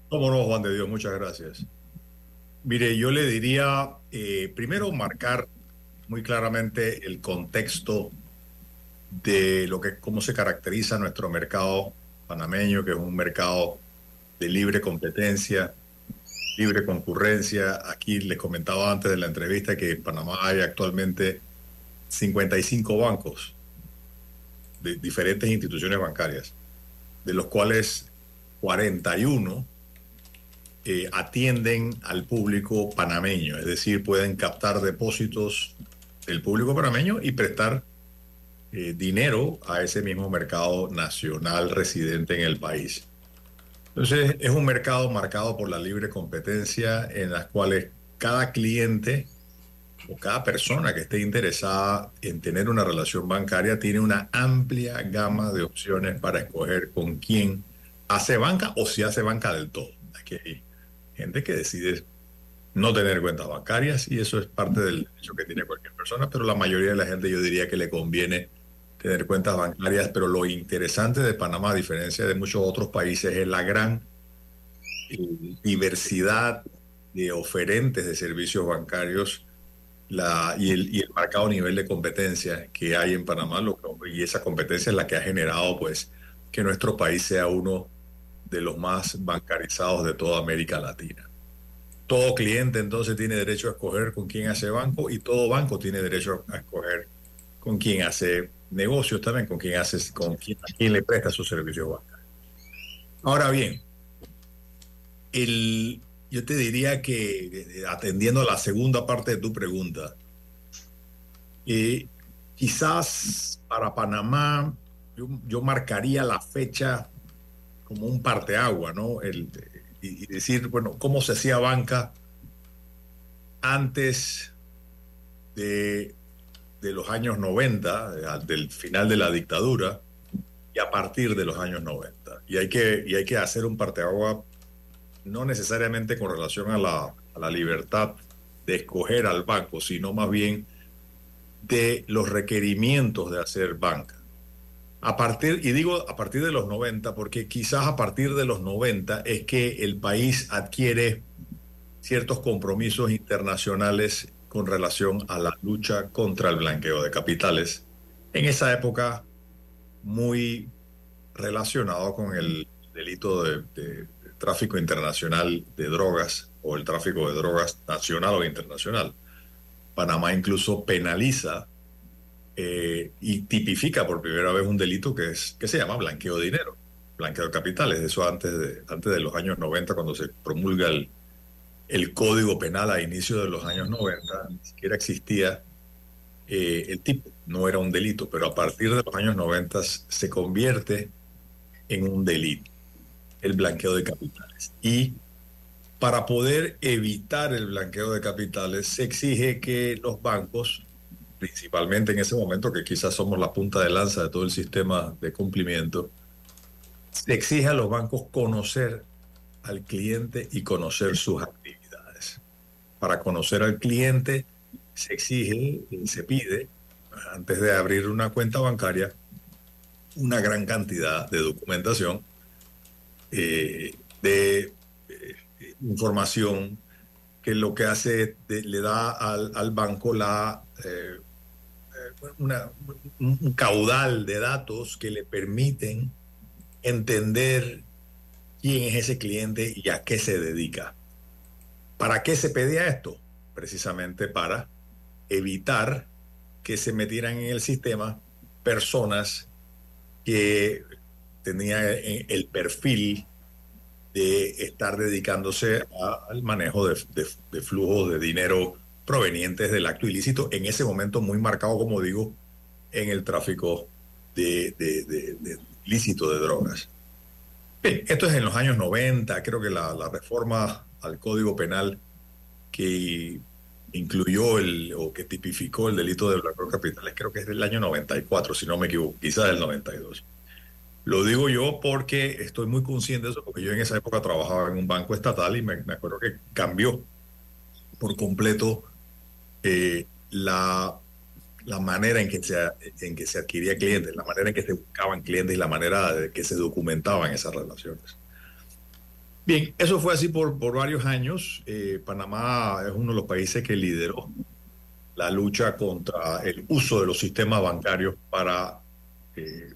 Cómo no, Juan de Dios, muchas gracias. Mire, yo le diría, eh, primero marcar muy claramente el contexto de lo que, cómo se caracteriza nuestro mercado panameño, que es un mercado de libre competencia, libre concurrencia. Aquí les comentaba antes de la entrevista que en Panamá hay actualmente 55 bancos de diferentes instituciones bancarias, de los cuales 41 eh, atienden al público panameño, es decir, pueden captar depósitos del público panameño y prestar eh, dinero a ese mismo mercado nacional residente en el país. Entonces, es un mercado marcado por la libre competencia en las cuales cada cliente o cada persona que esté interesada en tener una relación bancaria tiene una amplia gama de opciones para escoger con quién hace banca o si hace banca del todo. Aquí hay gente que decide no tener cuentas bancarias y eso es parte del derecho que tiene cualquier persona, pero la mayoría de la gente yo diría que le conviene tener cuentas bancarias, pero lo interesante de Panamá, a diferencia de muchos otros países, es la gran diversidad de oferentes de servicios bancarios la, y, el, y el marcado nivel de competencia que hay en Panamá, lo, y esa competencia es la que ha generado pues que nuestro país sea uno de los más bancarizados de toda América Latina. Todo cliente entonces tiene derecho a escoger con quién hace banco y todo banco tiene derecho a escoger con quién hace negocios también, con quién hace, con quién, quién le presta sus servicios bancarios. Ahora bien, el, yo te diría que atendiendo a la segunda parte de tu pregunta, eh, quizás para Panamá yo, yo marcaría la fecha como un parteagua, ¿no? El, y, decir, bueno, cómo se hacía banca antes de, de los años 90, del final de la dictadura, y a partir de los años 90. Y hay que, y hay que hacer un parteagua no necesariamente con relación a la, a la libertad de escoger al banco, sino más bien de los requerimientos de hacer banca. A partir, y digo a partir de los 90, porque quizás a partir de los 90 es que el país adquiere ciertos compromisos internacionales con relación a la lucha contra el blanqueo de capitales. En esa época, muy relacionado con el delito de, de, de tráfico internacional de drogas o el tráfico de drogas nacional o internacional. Panamá incluso penaliza eh, y tipifica por primera vez un delito que, es, que se llama blanqueo de dinero, blanqueo de capitales. Eso antes de, antes de los años 90, cuando se promulga el, Código Penal a inicio de los años 90, ni siquiera existía eh, el tipo, no era un delito, pero a partir de los años 90 se convierte en un delito, el blanqueo de capitales. Y para poder evitar el blanqueo de capitales se exige que los bancos, principalmente en ese momento que quizás somos la punta de lanza de todo el sistema de cumplimiento, se exige a los bancos conocer al cliente y conocer sus actividades. Para conocer al cliente se exige, se pide, antes de abrir una cuenta bancaria, una gran cantidad de documentación, eh, de eh, información que lo que hace le da al, banco la eh, un caudal de datos que le permiten entender quién es ese cliente y a qué se dedica. ¿Para qué se pedía esto? Precisamente para evitar que se metieran en el sistema personas que tenían el perfil de estar dedicándose al manejo de, flujos de dinero provenientes del acto ilícito, en ese momento muy marcado, como digo, en el tráfico de, ilícito de drogas. esto es en los años 90, creo que la, la reforma al Código Penal que incluyó el, o que tipificó el delito de blanqueo de capitales, creo que es del año 94, si no me equivoco, quizás del 92. Lo digo yo porque estoy muy consciente de eso, porque yo en esa época trabajaba en un banco estatal y me, acuerdo que cambió por completo eh, la, la manera en que, se, en que se adquiría clientes, la manera en que se buscaban clientes y la manera en que se documentaban esas relaciones. Bien, eso fue así por, por varios años. Eh, Panamá es uno de los países que lideró la lucha contra el uso de los sistemas bancarios para, eh,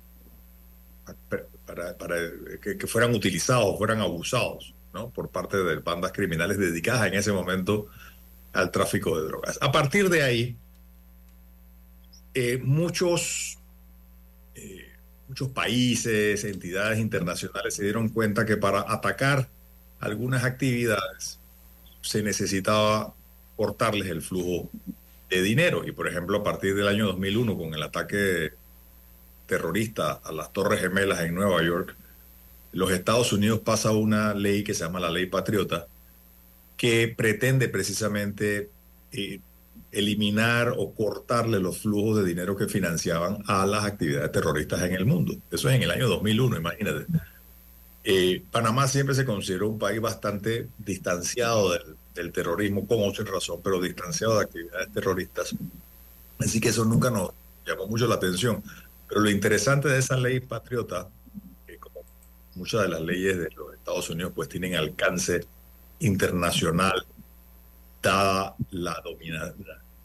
para, que, fueran utilizados, fueran abusados ¿no? por parte de bandas criminales dedicadas en ese momento al tráfico de drogas. A partir de ahí, eh, muchos, muchos países, entidades internacionales se dieron cuenta que para atacar algunas actividades se necesitaba cortarles el flujo de dinero. Y por ejemplo, a partir del año 2001, con el ataque terrorista a las Torres Gemelas en Nueva York, los Estados Unidos pasa una ley que se llama la Ley Patriota, que pretende precisamente eh, eliminar o cortarle los flujos de dinero que financiaban a las actividades terroristas en el mundo. Eso es en el año 2001, imagínate. Eh, Panamá siempre se consideró un país bastante distanciado del, terrorismo, con otra razón, pero distanciado de actividades terroristas. Así que eso nunca nos llamó mucho la atención. Pero lo interesante de esa ley patriota, que como muchas de las leyes de los Estados Unidos pues tienen alcance internacional, dada la,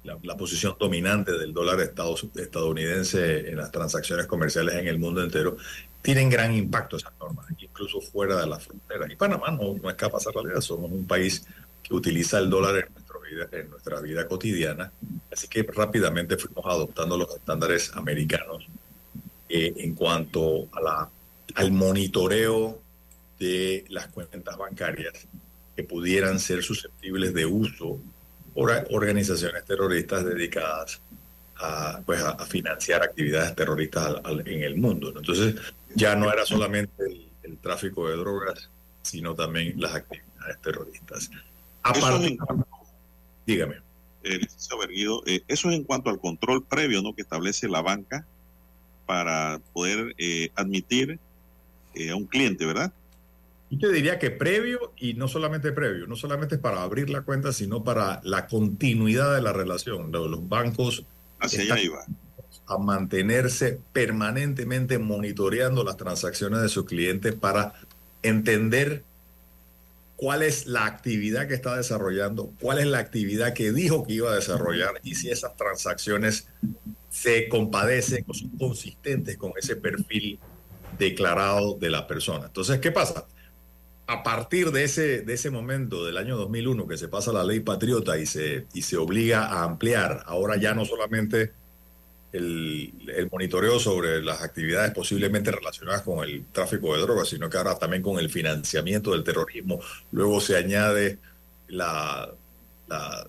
la, posición dominante del dólar estadounidense en las transacciones comerciales en el mundo entero, tienen gran impacto esas normas, incluso fuera de las fronteras. Y Panamá no, no escapa a esa realidad, somos un país que utiliza el dólar en, vida, en nuestra vida cotidiana, así que rápidamente fuimos adoptando los estándares americanos eh, en cuanto a la, al monitoreo de las cuentas bancarias que pudieran ser susceptibles de uso por organizaciones terroristas dedicadas a, pues, a, financiar actividades terroristas en el mundo. Entonces, ya no era solamente el, tráfico de drogas, sino también las actividades terroristas. Aparte, dígame. Eh, eh, eso es en cuanto al control previo ¿no? que establece la banca para poder eh, admitir a un cliente, ¿verdad? Yo diría que previo y no solamente previo, no solamente es para abrir la cuenta, sino para la continuidad de la relación. Los bancos Hacia allá iba a mantenerse permanentemente monitoreando las transacciones de sus clientes para entender cuál es la actividad que está desarrollando, cuál es la actividad que dijo que iba a desarrollar y si esas transacciones se compadecen o son consistentes con ese perfil declarado de la persona. Entonces, ¿qué pasa? A partir de ese, de ese momento, del año 2001, que se pasa la ley patriota y se, y se obliga a ampliar, ahora ya no solamente el, monitoreo sobre las actividades posiblemente relacionadas con el tráfico de drogas, sino que ahora también con el financiamiento del terrorismo. Luego se añade la, la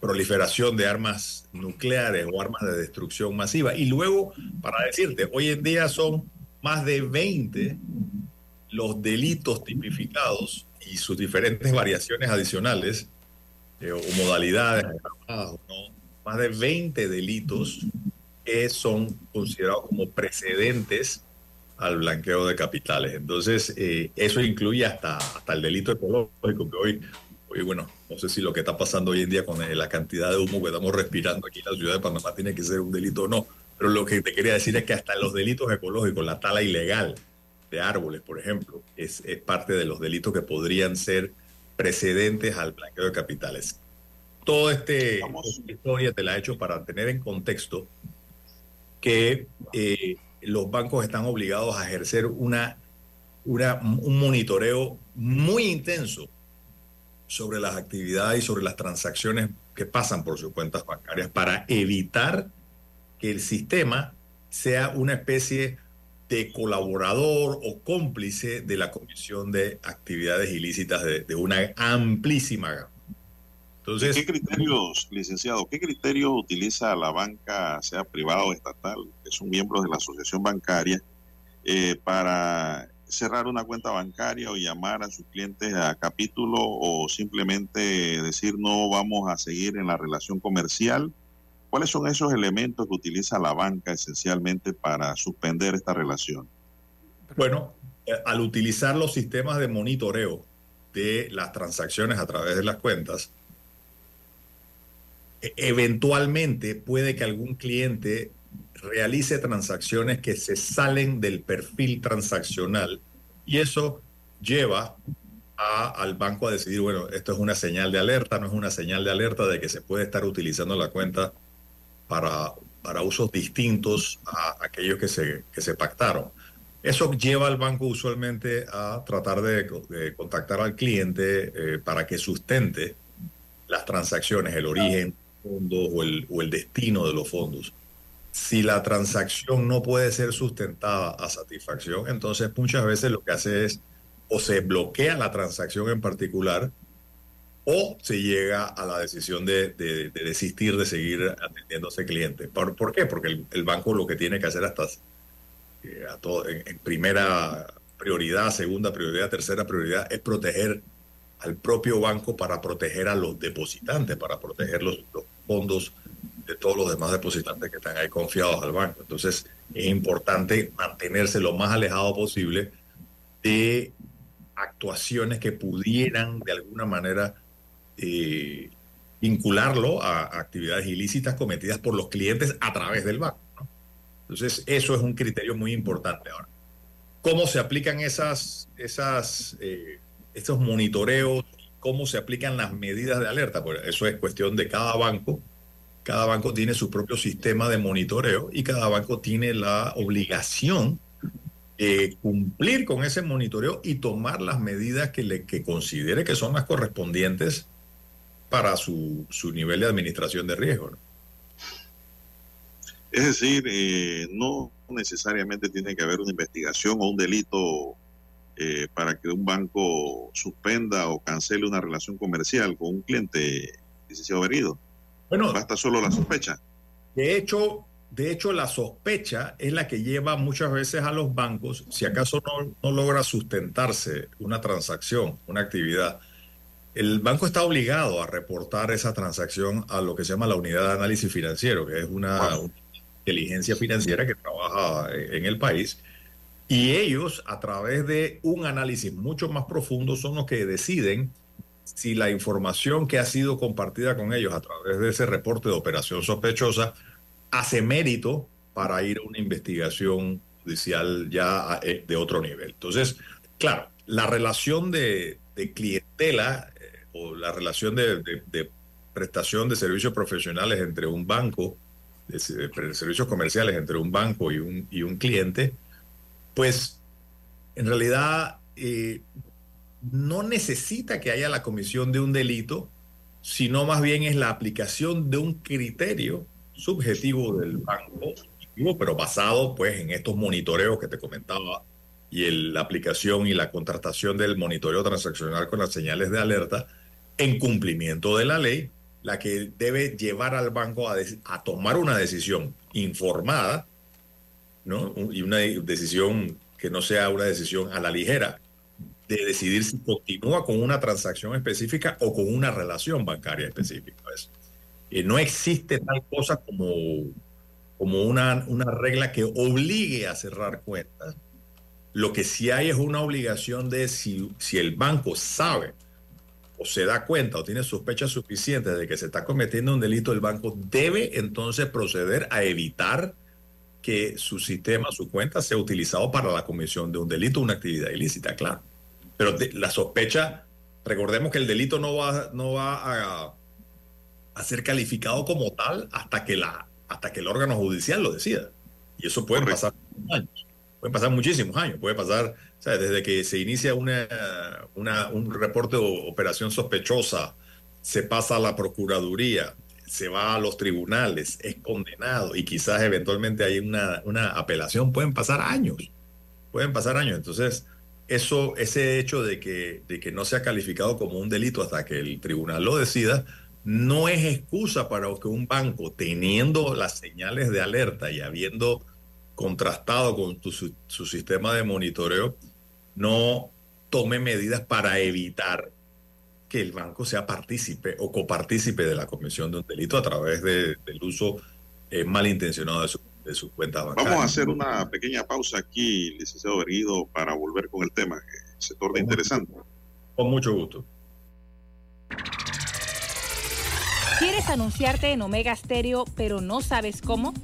proliferación de armas nucleares o armas de destrucción masiva. Y luego, para decirte, hoy en día son más de 20 los delitos tipificados y sus diferentes variaciones adicionales eh, o modalidades, más de 20 delitos que son considerados como precedentes al blanqueo de capitales. Entonces, eh, eso incluye hasta, hasta el delito ecológico, que hoy, hoy, bueno, no sé si lo que está pasando hoy en día con eh, la cantidad de humo que estamos respirando aquí en la ciudad de Panamá tiene que ser un delito o no, pero lo que te quería decir es que hasta los delitos ecológicos, la tala ilegal de árboles, por ejemplo, es, es parte de los delitos que podrían ser precedentes al blanqueo de capitales. Toda este, esta historia te la he hecho para tener en contexto que eh, los bancos están obligados a ejercer una, una, un monitoreo muy intenso sobre las actividades y sobre las transacciones que pasan por sus cuentas bancarias para evitar que el sistema sea una especie de colaborador o cómplice de la comisión de actividades ilícitas de, de una amplísima gama. Entonces, ¿Qué criterios, licenciado, qué criterios utiliza la banca, sea privada o estatal, que son miembros de la asociación bancaria, eh, para cerrar una cuenta bancaria o llamar a sus clientes a capítulo o simplemente decir no vamos a seguir en la relación comercial? ¿Cuáles son esos elementos que utiliza la banca esencialmente para suspender esta relación? Bueno, eh, al utilizar los sistemas de monitoreo de las transacciones a través de las cuentas, eventualmente puede que algún cliente realice transacciones que se salen del perfil transaccional y eso lleva al banco a decidir, bueno, esto es una señal de alerta, no es una señal de alerta de que se puede estar utilizando la cuenta para, para usos distintos a aquellos que se, que se pactaron. Eso lleva al banco usualmente a tratar de, contactar al cliente eh, para que sustente las transacciones, el origen, fondos o el, o el destino de los fondos. Si la transacción no puede ser sustentada a satisfacción, entonces muchas veces lo que hace es o se bloquea la transacción en particular o se llega a la decisión de, de, de desistir de seguir atendiendo a ese cliente. ¿Por, por qué? Porque el, el, banco lo que tiene que hacer hasta eh, en, en, primera prioridad, segunda prioridad, tercera prioridad, es proteger al propio banco para proteger a los depositantes, para proteger los, los fondos de todos los demás depositantes que están ahí confiados al banco. Entonces, es importante mantenerse lo más alejado posible de actuaciones que pudieran de alguna manera eh, vincularlo a actividades ilícitas cometidas por los clientes a través del banco. Entonces, eso es un criterio muy importante ahora. ¿Cómo se aplican esas, esas, eh, monitoreos cómo se aplican las medidas de alerta. Pues eso es cuestión de cada banco. Cada banco tiene su propio sistema de monitoreo y cada banco tiene la obligación de cumplir con ese monitoreo y tomar las medidas que, le, que considere que son las correspondientes para su, su nivel de administración de riesgo. ¿no? Es decir, eh, no necesariamente tiene que haber una investigación o un delito eh, para que un banco suspenda o cancele una relación comercial con un cliente, licenciado Berido. Bueno, basta solo la sospecha. De hecho, de hecho, la sospecha es la que lleva muchas veces a los bancos, si acaso no, no logra sustentarse una transacción, una actividad, el banco está obligado a reportar esa transacción a lo que se llama la unidad de análisis financiero, que es una, una inteligencia financiera que trabaja en el país y ellos, a través de un análisis mucho más profundo, son los que deciden si la información que ha sido compartida con ellos a través de ese reporte de operación sospechosa hace mérito para ir a una investigación judicial ya eh, de otro nivel. Entonces, claro, la relación de, de clientela eh, o la relación de, prestación de servicios profesionales entre un banco, de, servicios comerciales entre un banco y un, y un cliente, pues en realidad eh, no necesita que haya la comisión de un delito, sino más bien es la aplicación de un criterio subjetivo del banco, pero basado pues en estos monitoreos que te comentaba y la aplicación y la contratación del monitoreo transaccional con las señales de alerta en cumplimiento de la ley, la que debe llevar al banco a, tomar una decisión informada, ¿no? Y una decisión que no sea una decisión a la ligera, de decidir si continúa con una transacción específica o con una relación bancaria específica. Eh, no existe tal cosa como, como una, una regla que obligue a cerrar cuentas. Lo que sí hay es una obligación de si, si el banco sabe o se da cuenta o tiene sospechas suficientes de que se está cometiendo un delito, el banco debe entonces proceder a evitar que su sistema, su cuenta, sea utilizado para la comisión de un delito o una actividad ilícita, claro. Pero la sospecha, recordemos que el delito no va, no va a, a, ser calificado como tal hasta que, la, hasta que el órgano judicial lo decida. Y eso puede pasar años. Pueden pasar muchísimos años. Puede pasar, desde que se inicia una, un reporte de operación sospechosa, se pasa a la Procuraduría, se va a los tribunales, es condenado y quizás eventualmente hay una, una apelación. Pueden pasar años. Pueden pasar años. Entonces, eso, ese hecho de que, de que no sea calificado como un delito hasta que el tribunal lo decida, no es excusa para que un banco, teniendo las señales de alerta y habiendo contrastado con su, su, sistema de monitoreo, no tome medidas para evitar que el banco sea partícipe o copartícipe de la comisión de un delito a través de, del uso eh, malintencionado de su de sus cuentas Vamos a hacer una pequeña pausa aquí, licenciado Berguido, para volver con el tema que se torna interesante. Con mucho gusto. ¿Quieres anunciarte en Omega Stereo, pero no sabes cómo?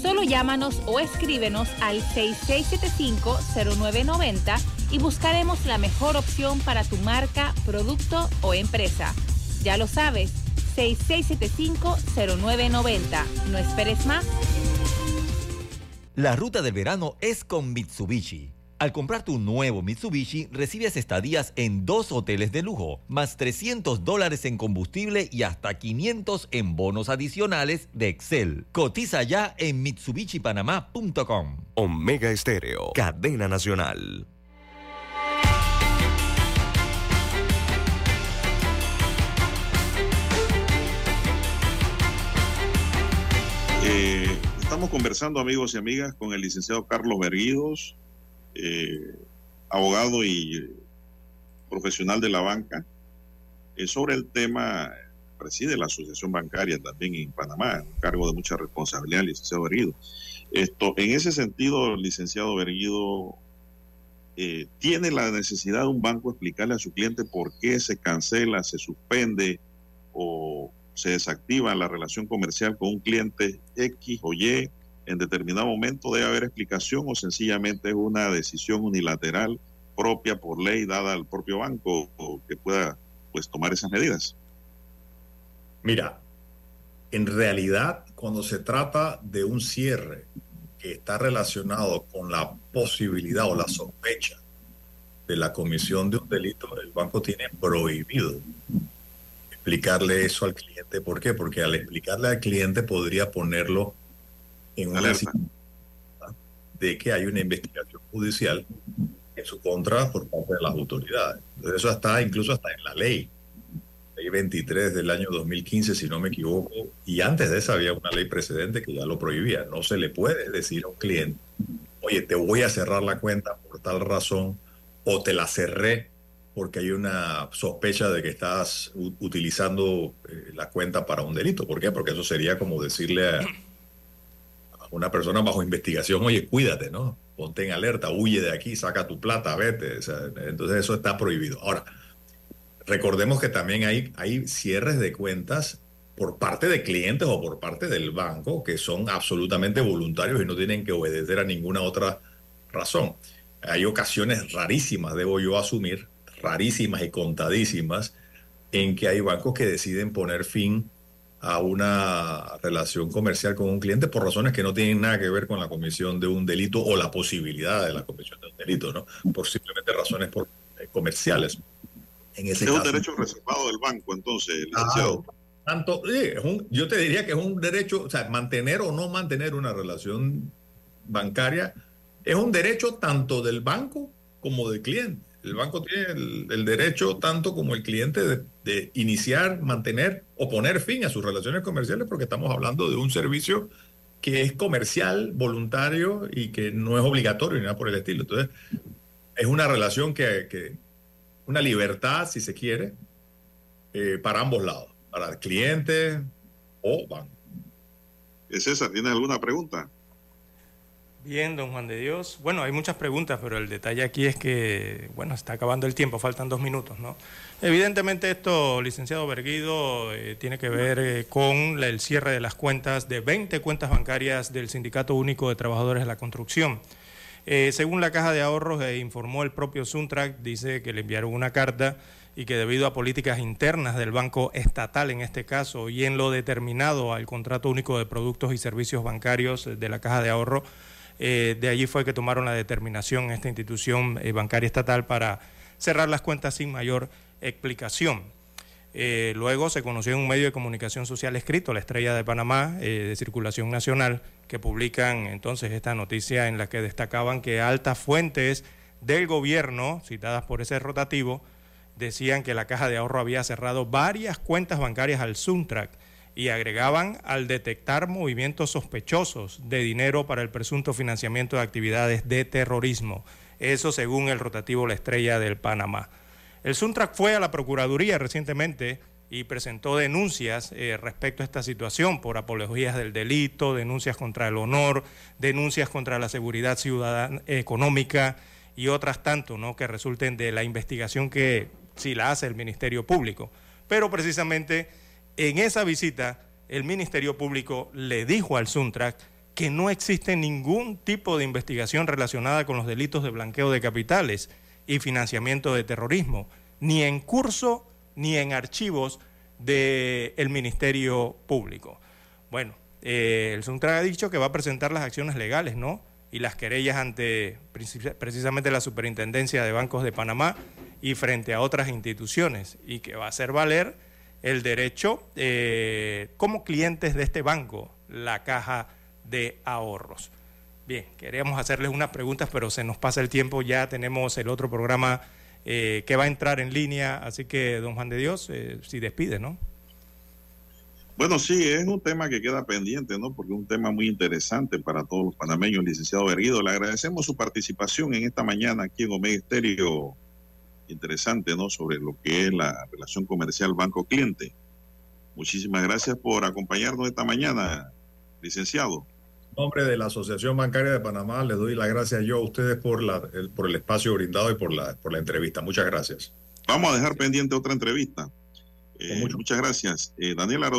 Solo llámanos o escríbenos al 6675-0990 y buscaremos la mejor opción para tu marca, producto o empresa. Ya lo sabes, 6675-0990. No esperes más. La ruta del verano es con Mitsubishi. Al comprar tu nuevo Mitsubishi, recibes estadías en dos hoteles de lujo, más 300 dólares en combustible y hasta 500 en bonos adicionales de Excel. Cotiza ya en MitsubishiPanamá.com. Omega Estéreo, cadena nacional. Eh, Estamos conversando, amigos y amigas, con el licenciado Carlos Berguidos, eh, abogado y profesional de la banca, eh, sobre el tema, preside la Asociación Bancaria también en Panamá, cargo de mucha responsabilidad, licenciado Berguido. Esto, en ese sentido, licenciado Berguido, eh, ¿tiene la necesidad de un banco explicarle a su cliente por qué se cancela, se suspende o se desactiva la relación comercial con un cliente X o Y en determinado momento, debe haber explicación o sencillamente es una decisión unilateral propia por ley dada al propio banco o que pueda pues tomar esas medidas. Mira, en realidad cuando se trata de un cierre que está relacionado con la posibilidad o la sospecha de la comisión de un delito, el banco tiene prohibido explicarle eso al cliente. ¿Por qué? Porque al explicarle al cliente podría ponerlo en una de que hay una investigación judicial en su contra por parte de las autoridades. Entonces eso está incluso hasta en la ley, ley 23 del año 2015, si no me equivoco, y antes de esa había una ley precedente que ya lo prohibía. No se le puede decir a un cliente, oye, te voy a cerrar la cuenta por tal razón, o te la cerré porque hay una sospecha de que estás utilizando eh, la cuenta para un delito. ¿Por qué? Porque eso sería como decirle a, una persona bajo investigación, oye, cuídate, ¿no? Ponte en alerta, huye de aquí, saca tu plata, vete. entonces eso está prohibido. Ahora, recordemos que también hay, hay cierres de cuentas por parte de clientes o por parte del banco que son absolutamente voluntarios y no tienen que obedecer a ninguna otra razón. Hay ocasiones rarísimas, debo yo asumir, rarísimas y contadísimas en que hay bancos que deciden poner fin a una relación comercial con un cliente por razones que no tienen nada que ver con la comisión de un delito o la posibilidad de la comisión de un delito, ¿no? Por simplemente razones por, comerciales. En ese es un derecho reservado del banco, entonces. Tanto, sí, es un- yo te diría que es un derecho, o sea, mantener o no mantener una relación bancaria es un derecho tanto del banco como del cliente. El banco tiene el, derecho tanto como el cliente de, iniciar, mantener o poner fin a sus relaciones comerciales porque estamos hablando de un servicio que es comercial, voluntario y que no es obligatorio ni nada por el estilo. Entonces, es una relación que, que una libertad, si se quiere, eh, para ambos lados, para el cliente o banco. Eh, César, ¿tienes alguna pregunta? Bien, don Juan de Dios. Bueno, hay muchas preguntas, pero el detalle aquí es que, bueno, está acabando el tiempo, faltan dos minutos, ¿no? Evidentemente esto, licenciado Berguido, eh, tiene que ver eh, con el cierre de las cuentas de 20 cuentas bancarias del Sindicato Único de Trabajadores de la Construcción. Eh, según la Caja de Ahorros, informó el propio Suntrack, dice que le enviaron una carta y que debido a políticas internas del Banco Estatal en este caso y en lo determinado al Contrato Único de Productos y Servicios Bancarios de la Caja de Ahorro, eh, de allí fue que tomaron la determinación esta institución eh, bancaria estatal para cerrar las cuentas sin mayor explicación. Eh, luego se conoció en un medio de comunicación social escrito, La Estrella de Panamá, de circulación nacional, que publican entonces esta noticia en la que destacaban que altas fuentes del gobierno, citadas por ese rotativo, decían que la caja de ahorro había cerrado varias cuentas bancarias al Suntrack y agregaban al detectar movimientos sospechosos de dinero para el presunto financiamiento de actividades de terrorismo. Eso según el rotativo La Estrella del Panamá. El Suntrack fue a la Procuraduría recientemente y presentó denuncias eh, respecto a esta situación por apologías del delito, denuncias contra el honor, denuncias contra la seguridad ciudadana económica y otras tanto, ¿no? que resulten de la investigación que si la hace el Ministerio Público. Pero precisamente en esa visita el Ministerio Público le dijo al Suntrack que no existe ningún tipo de investigación relacionada con los delitos de blanqueo de capitales y financiamiento de terrorismo, ni en curso ni en archivos del Ministerio Público. Bueno, eh, el Suntrack ha dicho que va a presentar las acciones legales, ¿no? Y las querellas ante precis- precisamente la Superintendencia de Bancos de Panamá y frente a otras instituciones, y que va a hacer valer el derecho eh, como clientes de este banco, la caja de ahorros. Bien, queríamos hacerles unas preguntas, pero se nos pasa el tiempo, ya tenemos el otro programa eh, que va a entrar en línea, así que, don Juan de Dios, eh, si despide, ¿no? Bueno, sí, es un tema que queda pendiente, ¿no? Porque es un tema muy interesante para todos los panameños, licenciado Berguido. Le agradecemos su participación en esta mañana aquí en Omega Estéreo. Interesante, ¿no? Sobre lo que es la relación comercial banco-cliente. Muchísimas gracias por acompañarnos esta mañana, licenciado. En nombre de la Asociación Bancaria de Panamá, les doy las gracias yo a ustedes por, la, el, por el espacio brindado y por la, por la entrevista. Muchas gracias. Vamos a dejar pendiente otra entrevista. Eh, muchas gracias. Eh, Daniel Arauz